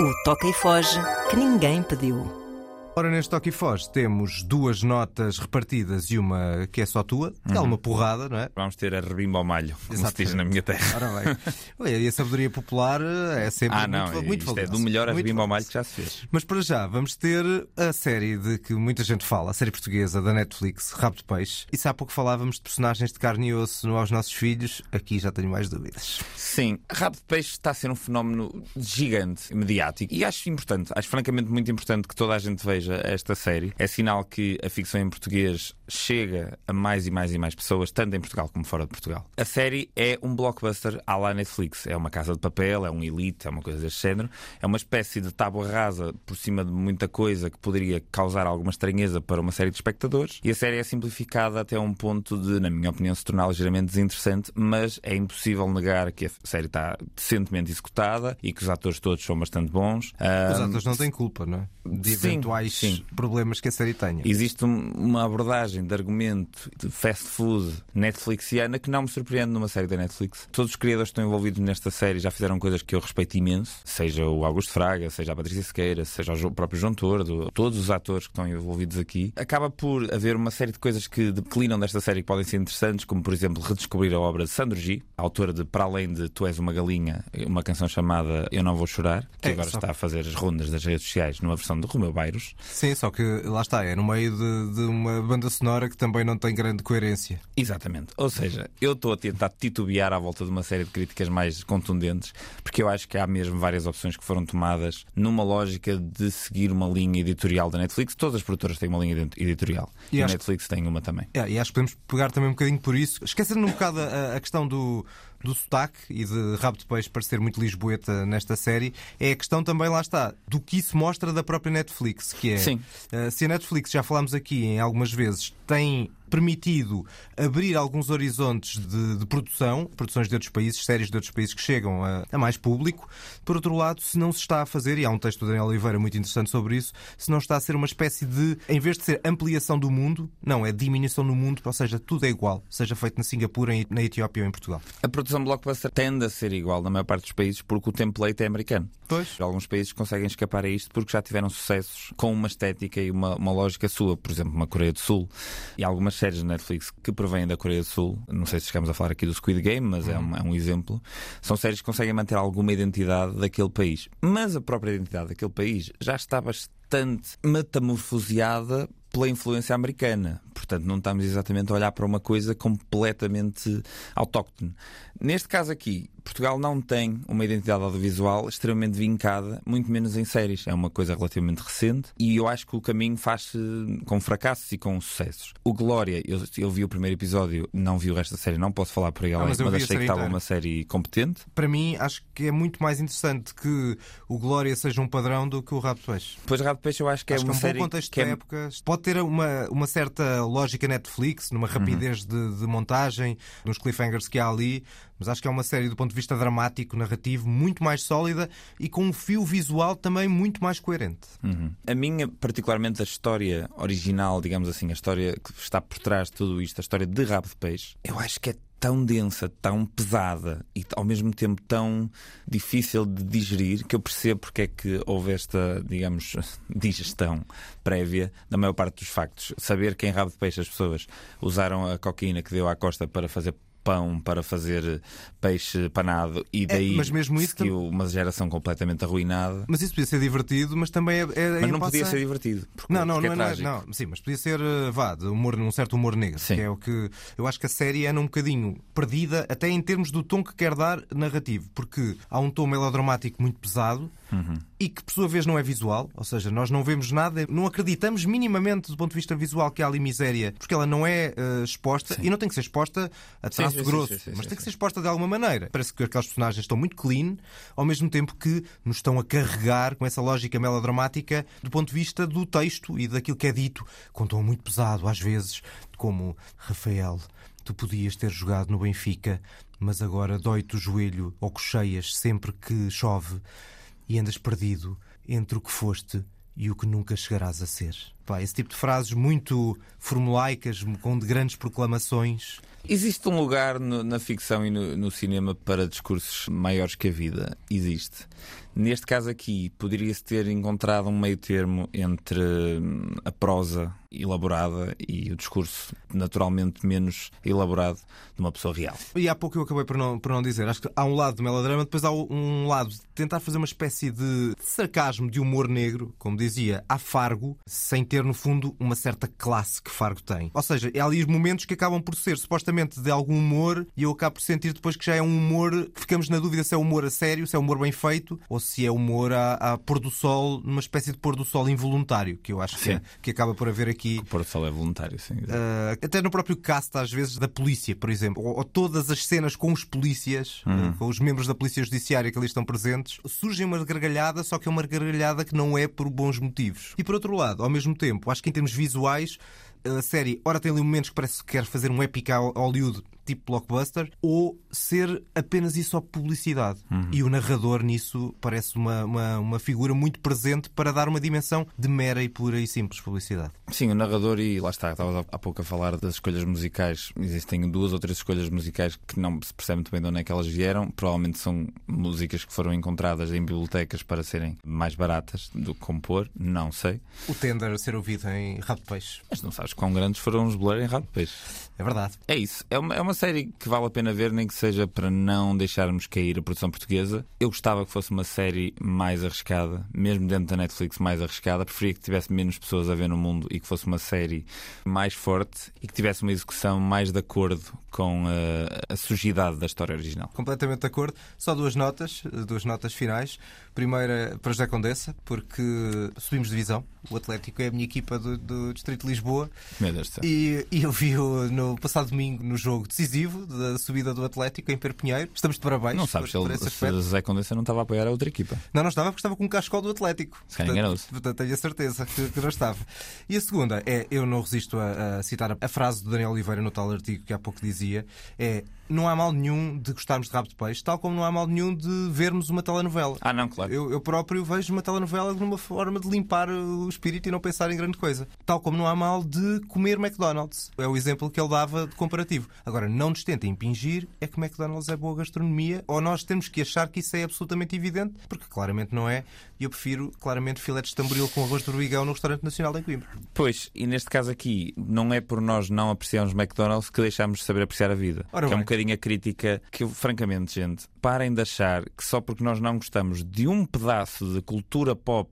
S11: O Toca e Foge que ninguém pediu.
S7: Ora, neste Toque Foz temos duas notas repartidas e uma que é só tua, que
S2: Uhum.
S7: é uma porrada, não é?
S2: Vamos ter a rebimba ao malho, como se diz na minha terra.
S7: Ora bem. Olha, e a sabedoria popular é sempre
S2: Ah, não,
S7: muito, muito
S2: é do melhor a rebimba ao malho que já se fez.
S7: Mas para já, vamos ter a série de que muita gente fala, a série portuguesa da Netflix, Rabo de Peixe. E se há pouco falávamos de personagens de carne e osso no aos nossos filhos, aqui já tenho mais dúvidas.
S2: Sim, Rabo de Peixe está a ser um fenómeno gigante, mediático, e acho importante, acho francamente muito importante que toda a gente veja esta série. É sinal que a ficção em português chega a mais e mais e mais pessoas, tanto em Portugal como fora de Portugal. A série é um blockbuster à la Netflix. É uma casa de papel, é um elite, é uma coisa deste género. É uma espécie de tábua rasa por cima de muita coisa que poderia causar alguma estranheza para uma série de espectadores. E a série é simplificada até um ponto de, na minha opinião, se tornar ligeiramente desinteressante, mas é impossível negar que a série está decentemente executada e que os atores todos são bastante bons.
S7: Os
S2: Ahm,
S7: atores não têm culpa, não é? De
S2: sim,
S7: eventuais
S2: sim.
S7: problemas que a série tenha.
S2: Existe um- uma abordagem de argumento de fast food netflixiana que não me surpreende numa série da Netflix. Todos os criadores que estão envolvidos nesta série já fizeram coisas que eu respeito imenso, seja o Augusto Fraga, seja a Patrícia Sequeira, seja o próprio João Tordo, todos os atores que estão envolvidos aqui. Acaba por haver uma série de coisas que declinam desta série que podem ser interessantes, como por exemplo redescobrir a obra de Sandro G, autora de Para Além de Tu És uma Galinha, uma canção chamada Eu Não Vou Chorar, que
S7: É,
S2: agora
S7: só-
S2: está a fazer as rondas das redes sociais numa versão de Romeu Bairros.
S7: Sim, só que lá está, é no meio de, de uma banda sonora que também não tem grande coerência.
S2: Exatamente. Ou seja, eu estou a tentar titubear à volta de uma série de críticas mais contundentes, porque eu acho que há mesmo várias opções que foram tomadas numa lógica de seguir uma linha editorial da Netflix. Todas as produtoras têm uma linha edi- editorial.
S7: E
S2: E, a Netflix tem uma também.
S7: É, e acho que podemos pegar também um bocadinho por isso, esquecendo um bocado a, a questão do, do sotaque e de rabo de peixe parecer muito lisboeta nesta série, é a questão também, lá está, do que isso mostra da própria Netflix, que é
S2: Sim.
S7: eh, se a Netflix, já falámos aqui em algumas vezes, tem permitido abrir alguns horizontes de, de produção, produções de outros países, séries de outros países que chegam a, a mais público. Por outro lado, se não se está a fazer, e há um texto do Daniel Oliveira muito interessante sobre isso, se não está a ser uma espécie de, em vez de ser ampliação do mundo, não, é diminuição do mundo, ou seja, tudo é igual, seja feito na Singapura, na Etiópia ou em Portugal.
S2: A produção blockbuster tende a ser igual na maior parte dos países porque o template é americano.
S7: Pois.
S2: Alguns países conseguem escapar a isto porque já tiveram sucessos com uma estética e uma, uma lógica sua. Por exemplo, uma Coreia do Sul. E algumas séries da Netflix que provêm da Coreia do Sul, não sei se chegamos a falar aqui do Squid Game, mas é, um, é um exemplo. São séries que conseguem manter alguma identidade daquele país. Mas a própria identidade daquele país já está bastante metamorfoseada pela influência americana. Portanto, não estamos exatamente a olhar para uma coisa completamente autóctone. Neste caso aqui, Portugal não tem uma identidade audiovisual extremamente vincada, muito menos em séries. É uma coisa relativamente recente e eu acho que o caminho faz-se com fracassos e com sucessos. O Glória, eu, eu vi o primeiro episódio, não vi o resto da série, não posso falar por aí
S7: Ah,
S2: além,
S7: mas
S2: mas, achei que estava uma série competente.
S7: Para mim, acho que é muito mais interessante que o Glória seja um padrão do que o Rabo de Peixe.
S2: Depois Rabo de Peixe eu acho que
S7: acho
S2: é
S7: que
S2: uma
S7: é um
S2: série
S7: bom contexto
S2: que é
S7: da época. Pode ter uma, uma certa lógica Netflix, numa rapidez de, de montagem, nos cliffhangers que há ali, mas acho que é uma série do ponto de vista dramático, narrativo, muito mais sólida e com um fio visual também muito mais coerente.
S2: Uhum. A minha, particularmente a história original, digamos assim, a história que está por trás de tudo isto, a história de Rabo de Peixe, eu acho que é tão densa, tão pesada e ao mesmo tempo tão difícil de digerir que eu percebo porque é que houve esta, digamos, digestão prévia da maior parte dos factos. Saber que em Rabo de Peixe as pessoas usaram a cocaína que deu à Costa para fazer pão para fazer peixe panado e daí
S7: É, mas mesmo isso
S2: seguiu uma geração completamente arruinada.
S7: Mas isso podia ser divertido, mas também é. é
S2: Mas não
S7: passa-
S2: podia ser divertido. Porque,
S7: Não, não,
S2: porque
S7: não,
S2: é
S7: é, não, é- não, sim, mas podia ser, eh, vá, de humor, um certo humor negro,
S2: Sim.
S7: que é o que eu acho que a série anda um bocadinho perdida, até em termos do tom que quer dar narrativo, porque há um tom melodramático muito pesado
S2: Uhum.
S7: E que, por sua vez, não é visual, ou seja, nós não vemos nada, não acreditamos minimamente do ponto de vista visual que há ali miséria, porque ela não é eh, exposta e não tem que ser exposta a traço
S2: sim, sim,
S7: grosso,
S2: sim, sim,
S7: mas
S2: sim,
S7: tem que
S2: sim.
S7: ser exposta de alguma maneira. Parece que aqueles personagens estão muito clean, ao mesmo tempo que nos estão a carregar com essa lógica melodramática do ponto de vista do texto e daquilo que é dito, com um tom muito pesado, às vezes, como Rafael, tu podias ter jogado no Benfica, mas agora dói-te o joelho ou cocheias sempre que chove e andas perdido entre o que foste e o que nunca chegarás a ser. Pá, esse tipo de frases muito formulaicas, com de grandes proclamações.
S2: Existe um lugar no- na ficção e no, no cinema para discursos maiores que a vida? Existe. Neste caso aqui, poderia-se ter encontrado um meio termo entre hum, a prosa elaborada e o discurso naturalmente menos elaborado de uma pessoa real.
S7: E há pouco eu acabei por não, por não dizer. Acho que há um lado do melodrama, depois há um lado de tentar fazer uma espécie de sarcasmo, de humor negro, como dizia, a Fargo, sem ter, no fundo, uma certa classe que Fargo tem. Ou seja, há ali momentos que acabam por ser supostamente de algum humor e eu acabo por sentir depois que já é um humor que ficamos na dúvida se é humor a sério, se é humor bem feito ou se é humor à, à pôr do sol, numa espécie de pôr do sol involuntário, que eu acho que,
S2: Sim.
S7: que acaba por haver aqui.
S2: O Porto é voluntário, sim.
S7: Uh, até no próprio cast, às vezes, da polícia, por exemplo, ou, ou todas as cenas com os polícias, uh, com os membros da Polícia Judiciária que ali estão presentes, surge uma gargalhada, só que é uma gargalhada que não é por bons motivos. E por outro lado, ao mesmo tempo, acho que em termos visuais, a série, ora tem ali momentos que parece que quer fazer um épico a Hollywood tipo blockbuster, ou ser apenas e só publicidade. E o narrador nisso parece uma, uma, uma figura muito presente para dar uma dimensão de mera e pura e simples publicidade.
S2: Sim, o narrador, e lá está, estava há pouco a falar das escolhas musicais. Existem duas ou três escolhas musicais que não se percebe muito bem de onde é que elas vieram. Provavelmente são músicas que foram encontradas em bibliotecas para serem mais baratas do que compor. Não sei.
S7: O tender a ser ouvido em Rabo de Peixe.
S2: Mas não sabes quão grandes foram os Blur em Rabo de Peixe.
S7: É verdade.
S2: É isso. É uma, é uma série que vale a pena ver, nem que seja para não deixarmos cair a produção portuguesa. Eu gostava que fosse uma série mais arriscada, mesmo dentro da Netflix mais arriscada. Preferia que tivesse menos pessoas a ver no mundo e que fosse uma série mais forte e que tivesse uma execução mais de acordo com a, a sujidade da história original.
S7: Completamente de acordo. Só duas notas, duas notas finais. Primeira para José Condessa, porque subimos divisão. O Atlético é a minha equipa do, do Distrito de Lisboa.
S2: Meu Deus do céu.
S7: E, e eu vi-o no passado domingo no jogo decisivo da subida do Atlético em Perpinheiro. Estamos de parabéns.
S2: Não sabes se,
S7: por, por
S2: ele, se. José Condessa não estava a apoiar a outra equipa.
S7: Não, não estava porque estava com um cascol do Atlético.
S2: Se calhar enganou-se.
S7: Portanto, tenho a certeza que, que não estava. E a segunda é, eu não resisto a, a citar a frase do Daniel Oliveira no tal artigo que há pouco dizia, é não há mal nenhum de gostarmos de rabo de peixe, tal como não há mal nenhum de vermos uma telenovela.
S2: Ah, não, claro.
S7: Eu, eu próprio vejo uma telenovela numa forma de limpar o espírito e não pensar em grande coisa. Tal como não há mal de comer McDonald's. É o exemplo que ele dava de comparativo. Agora, não nos tentem impingir é que McDonald's é boa gastronomia ou nós temos que achar que isso é absolutamente evidente, porque claramente não é. E eu prefiro claramente filé de estamboril com arroz de urbigão no restaurante nacional em Coimbra.
S2: Pois, e neste caso aqui, não é por nós não apreciarmos McDonald's que deixamos de saber apreciar a vida.
S7: Ora
S2: que é um
S7: bem.
S2: Bocadinho a crítica que, eu, francamente, gente, parem de achar que só porque nós não gostamos de um pedaço de cultura pop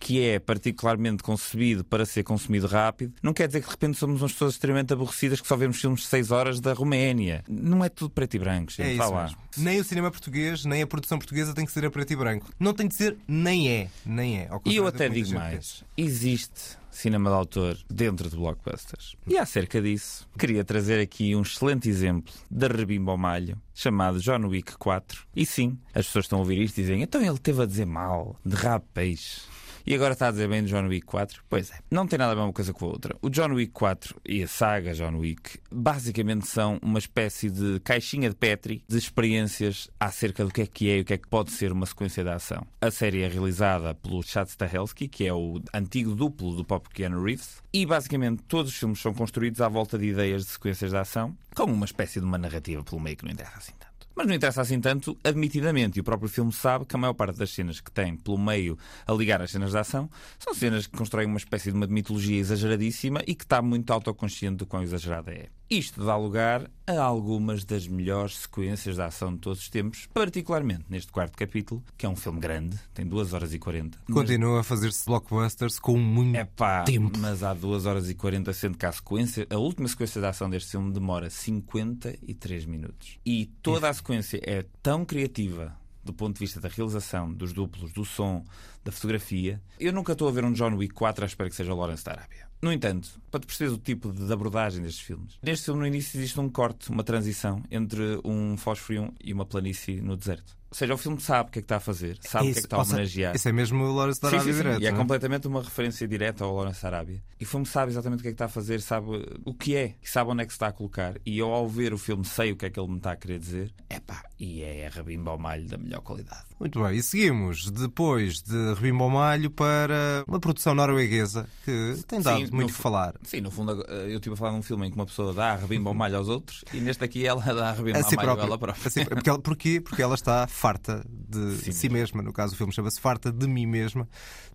S2: que é particularmente concebido para ser consumido rápido, não quer dizer que de repente somos umas pessoas extremamente aborrecidas que só vemos filmes de 6 horas da Roménia. Não é tudo preto e branco, gente.
S7: É isso
S2: lá.
S7: Nem o cinema português, nem a produção portuguesa tem que ser a preto e branco. Não tem de ser, nem é. Nem é.
S2: E eu até digo mais:
S7: pensa.
S2: existe cinema de autor dentro de blockbusters. E acerca disso, queria trazer aqui um excelente exemplo da Rebimba ao Malho, chamado John Wick 4. E sim, as pessoas estão a ouvir isto e dizem: então ele teve a dizer mal de peixe. E agora está a dizer bem do John Wick 4? Pois é, não tem nada a ver uma coisa com a outra. O John Wick 4 e a saga John Wick basicamente são uma espécie de caixinha de Petri de experiências acerca do que é que é e o que é que pode ser uma sequência de ação. A série é realizada pelo Chad Stahelski, que é o antigo duplo do pop Keanu Reeves, e basicamente todos os filmes são construídos à volta de ideias de sequências de ação, com uma espécie de uma narrativa pelo meio que não interessa assim tanto. Mas não interessa assim tanto, admitidamente, e o próprio filme sabe que a maior parte das cenas que tem pelo meio a ligar as cenas de ação são cenas que constroem uma espécie de uma mitologia exageradíssima e que está muito autoconsciente do quão exagerada é. Isto dá lugar a algumas das melhores sequências de ação de todos os tempos, particularmente neste quarto capítulo, que é um filme grande, tem 2 horas e 40. Mas-
S7: Continua a fazer-se blockbusters com muito
S2: é pá,
S7: tempo.
S2: mas há 2 horas e 40, sendo que a sequência, a última sequência de ação deste filme demora 53 minutos. E toda a sequência é tão criativa do ponto de vista da realização, dos duplos, do som, da fotografia. Eu nunca estou a ver um John Wick 4 à espera que seja Lawrence da Arábia. No entanto, para te perceberes o tipo de abordagem destes filmes, neste filme no início existe um corte, uma transição entre um fósforo e uma planície no deserto. Ou seja, o filme sabe o que é que está a fazer, sabe o que é que está a homenagear.
S7: Isso é mesmo o Lawrence da Arábia
S2: sim, sim.
S7: direto.
S2: E é
S7: é?
S2: completamente uma referência direta ao Lawrence Arábia. E o filme sabe exatamente o que é que está a fazer, sabe o que é, sabe onde é que se está a colocar. E eu, ao ver o filme, sei o que é que ele me está a querer dizer. Epá, e é a rabimba ao malho da melhor qualidade.
S7: Muito bem, e seguimos depois de Rebimbo ao Malho para uma produção norueguesa que tem dado
S2: Sim,
S7: muito que falar.
S2: Sim, no fundo, eu estive a falar num filme em que uma pessoa dá a rabimba ao malho aos outros e neste aqui ela dá a rabimba
S7: A
S2: ao
S7: si
S2: malho
S7: própria.
S2: ela própria.
S7: A si- porque ela- porquê? Porque ela está farta de
S2: Si
S7: si mesma. No caso, o filme chama-se Farta de Mim Mesma.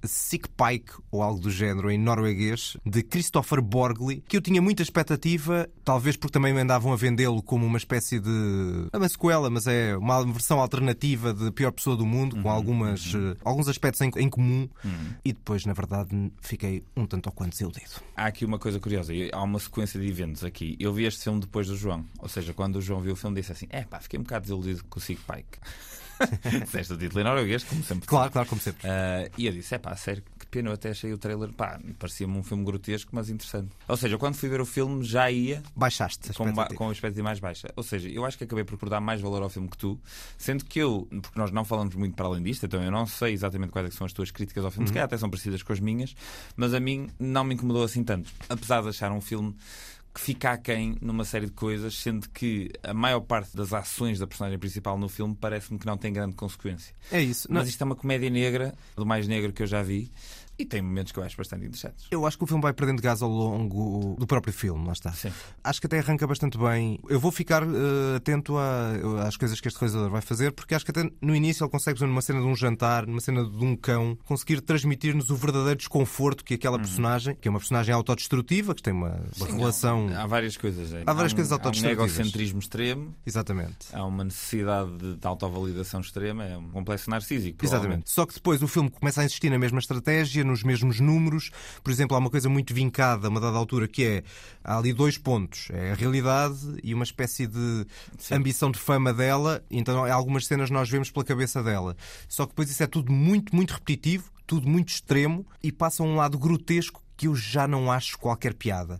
S7: Sick Pike, ou algo do género, em norueguês, de Christopher Borgli, que eu tinha muita expectativa, talvez porque também me andavam a vendê-lo como uma espécie de. É uma sequela, mas é uma versão alternativa de Pior Pessoa do Mundo,
S2: Uhum,
S7: com algumas, eh, alguns aspectos em, em comum. E depois, na verdade, fiquei um tanto ou quanto desiludido.
S2: Há aqui uma coisa curiosa, há uma sequência de eventos aqui. Eu vi este filme depois do João, ou seja, quando o João viu o filme, disse assim: é pá, fiquei um bocado desiludido com o Sick Pike. Disseste o título em norueguês, como sempre.
S7: Claro, claro, como sempre.
S2: Ah, e eu disse: é pá, sério, que pena, eu até achei o trailer, pá, parecia-me um filme grotesco, mas interessante. Ou seja, quando fui ver o filme, já ia
S7: Baixaste a
S2: com, ba- com a expectativa mais baixa. Ou seja, eu acho que acabei por dar mais valor ao filme que tu, sendo que eu, porque nós não falamos muito para além disto, então eu não sei exatamente quais é são as tuas críticas ao filme, se calhar até são parecidas com as minhas, mas a mim não me incomodou assim tanto. Apesar de achar um filme que fica aquém numa série de coisas, sendo que a maior parte das ações da personagem principal no filme parece-me que não tem grande consequência.
S7: É isso. Não-
S2: Mas isto é uma comédia negra, do mais negro que eu já vi, e tem momentos que eu acho bastante interessantes.
S7: Eu acho que o filme vai perdendo gás ao longo do próprio filme, lá está.
S2: Sim.
S7: Acho que até arranca bastante bem. Eu vou ficar eh, atento a- às coisas que este realizador vai fazer, porque acho que até no início ele consegue, numa cena de um jantar, numa cena de um cão, conseguir transmitir-nos o verdadeiro desconforto que aquela personagem, que é uma personagem autodestrutiva, que tem uma, uma relação.
S2: Há várias coisas. é.
S7: Há várias
S2: um,
S7: coisas
S2: Há um
S7: autodestrutivas.
S2: egocentrismo extremo,
S7: Exatamente.
S2: há uma necessidade de, de autovalidação extrema, é um complexo narcísico.
S7: Exatamente. Só que depois o filme começa a insistir na mesma estratégia nos mesmos números. Por exemplo, há uma coisa muito vincada a uma dada altura que é há ali dois pontos: é a realidade e uma espécie de ambição de fama dela. Então, algumas cenas nós vemos pela cabeça dela. Só que depois isso é tudo muito, muito repetitivo, tudo muito extremo e passa a um lado grotesco que eu já não acho qualquer piada.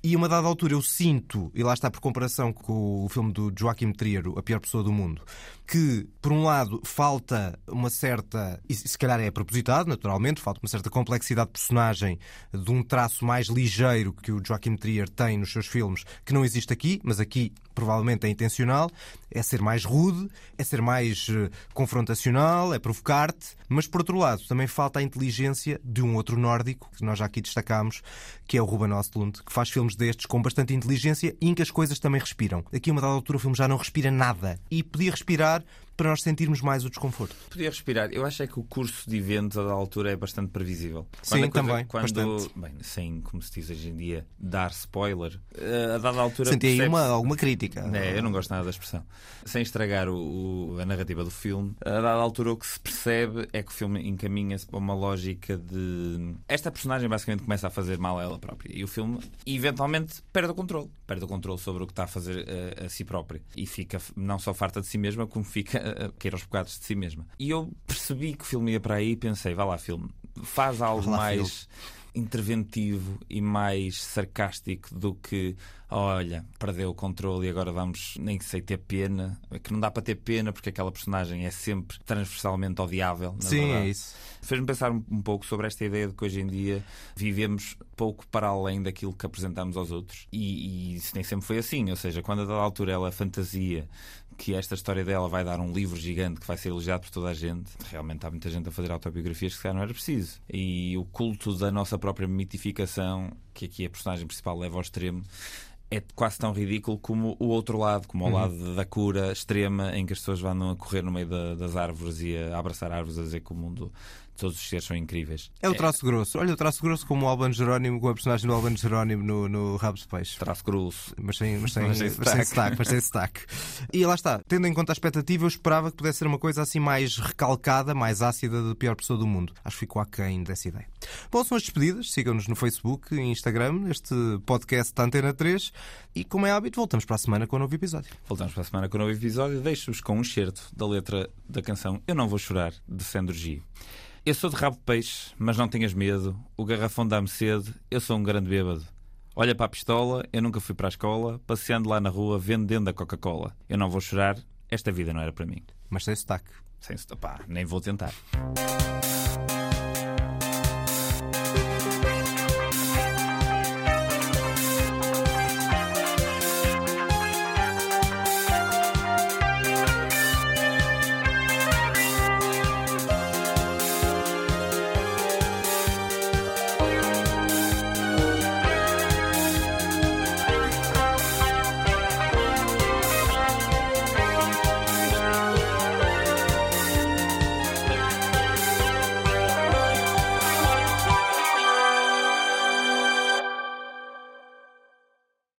S7: E uma dada altura eu sinto, e lá está por comparação com o filme do Joaquim Trier, A Pior Pessoa do Mundo, que, por um lado, falta uma certa, e se calhar é propositado, naturalmente, falta uma certa complexidade de personagem, de um traço mais ligeiro que o Joaquim Trier tem nos seus filmes, que não existe aqui, mas aqui provavelmente é intencional, é ser mais rude, é ser mais eh, confrontacional, é provocar-te, mas por outro lado também falta a inteligência de um outro nórdico, que nós já aqui destacámos, que é o Ruben Östlund, que faz filmes destes com bastante inteligência e em que as coisas também respiram. Aqui a uma dada altura o filme já não respira nada e podia respirar para nós sentirmos mais o desconforto.
S2: Podia respirar. Eu acho é que o curso de eventos a da altura é bastante previsível.
S7: Sim,
S2: a coisa-
S7: também,
S2: Quando,
S7: bastante.
S2: bem, sem, como se diz hoje em dia, dar spoiler, eh, a dada altura.
S7: Senti aí uma, alguma crítica.
S2: É, eu não gosto nada da expressão. Sem estragar o- o- a narrativa do filme, a dada altura o que se percebe é que o filme encaminha-se para uma lógica de. Esta personagem basicamente começa a fazer mal a ela própria. E o filme, eventualmente, perde o controle. Perde o controle sobre o que está a fazer eh, a, si própria. E fica não só farta de si mesma, como fica a a querer aos bocados de si mesma. E eu percebi que o filme ia para aí e pensei: vá lá, filme, faz algo
S7: lá,
S2: mais interventivo e mais sarcástico do que olha, perdeu o controle e agora vamos nem sei ter pena, É que não dá para ter pena porque aquela personagem é sempre transversalmente odiável. na
S7: Sim,
S2: verdade.
S7: é isso.
S2: Fez-me pensar um, um pouco sobre esta ideia de que hoje em dia vivemos pouco para além daquilo que apresentamos aos outros. E, e isso nem sempre foi assim. Ou seja, quando a dada altura ela fantasia que esta história dela vai dar um livro gigante que vai ser elogiado por toda a gente, realmente há muita gente a fazer autobiografias que se calhar não era preciso. E o culto da nossa própria mitificação, que aqui a personagem principal leva ao extremo, é quase tão ridículo como o outro lado, como
S7: Uhum.
S2: o lado da cura extrema em que as pessoas vão a correr no meio da- das árvores e a abraçar árvores a dizer que o mundo, todos os seres são incríveis.
S7: É o traço grosso. Olha o traço grosso como o Albano Jerónimo, com a personagem do Albano Jerónimo no, no Rabo de Peixe.
S2: Traço grosso.
S7: Mas sem, mas sem,
S2: Mas sem
S7: mas sem sotaque. Mas sem sotaque. E lá está, tendo em conta a expectativa, eu esperava que pudesse ser uma coisa assim mais recalcada, mais ácida da pior pessoa do mundo. Acho que ficou aquém dessa ideia. Bom, são as despedidas. Sigam-nos no Facebook e Instagram, este podcast da Antena 3. E como é hábito, voltamos para a semana com um novo episódio.
S2: Voltamos para a semana com um novo episódio. Deixo-vos com um excerto da letra da canção Eu Não Vou Chorar, de Sandro G. Eu sou de rabo de peixe, mas não tenhas medo. O garrafão dá-me sede, eu sou um grande bêbado. Olha para a pistola, eu nunca fui para a escola, passeando lá na rua, vendendo a Coca-Cola. Eu não vou chorar, esta vida não era para mim.
S7: Mas sem sotaque.
S2: Sem, pá, nem vou tentar.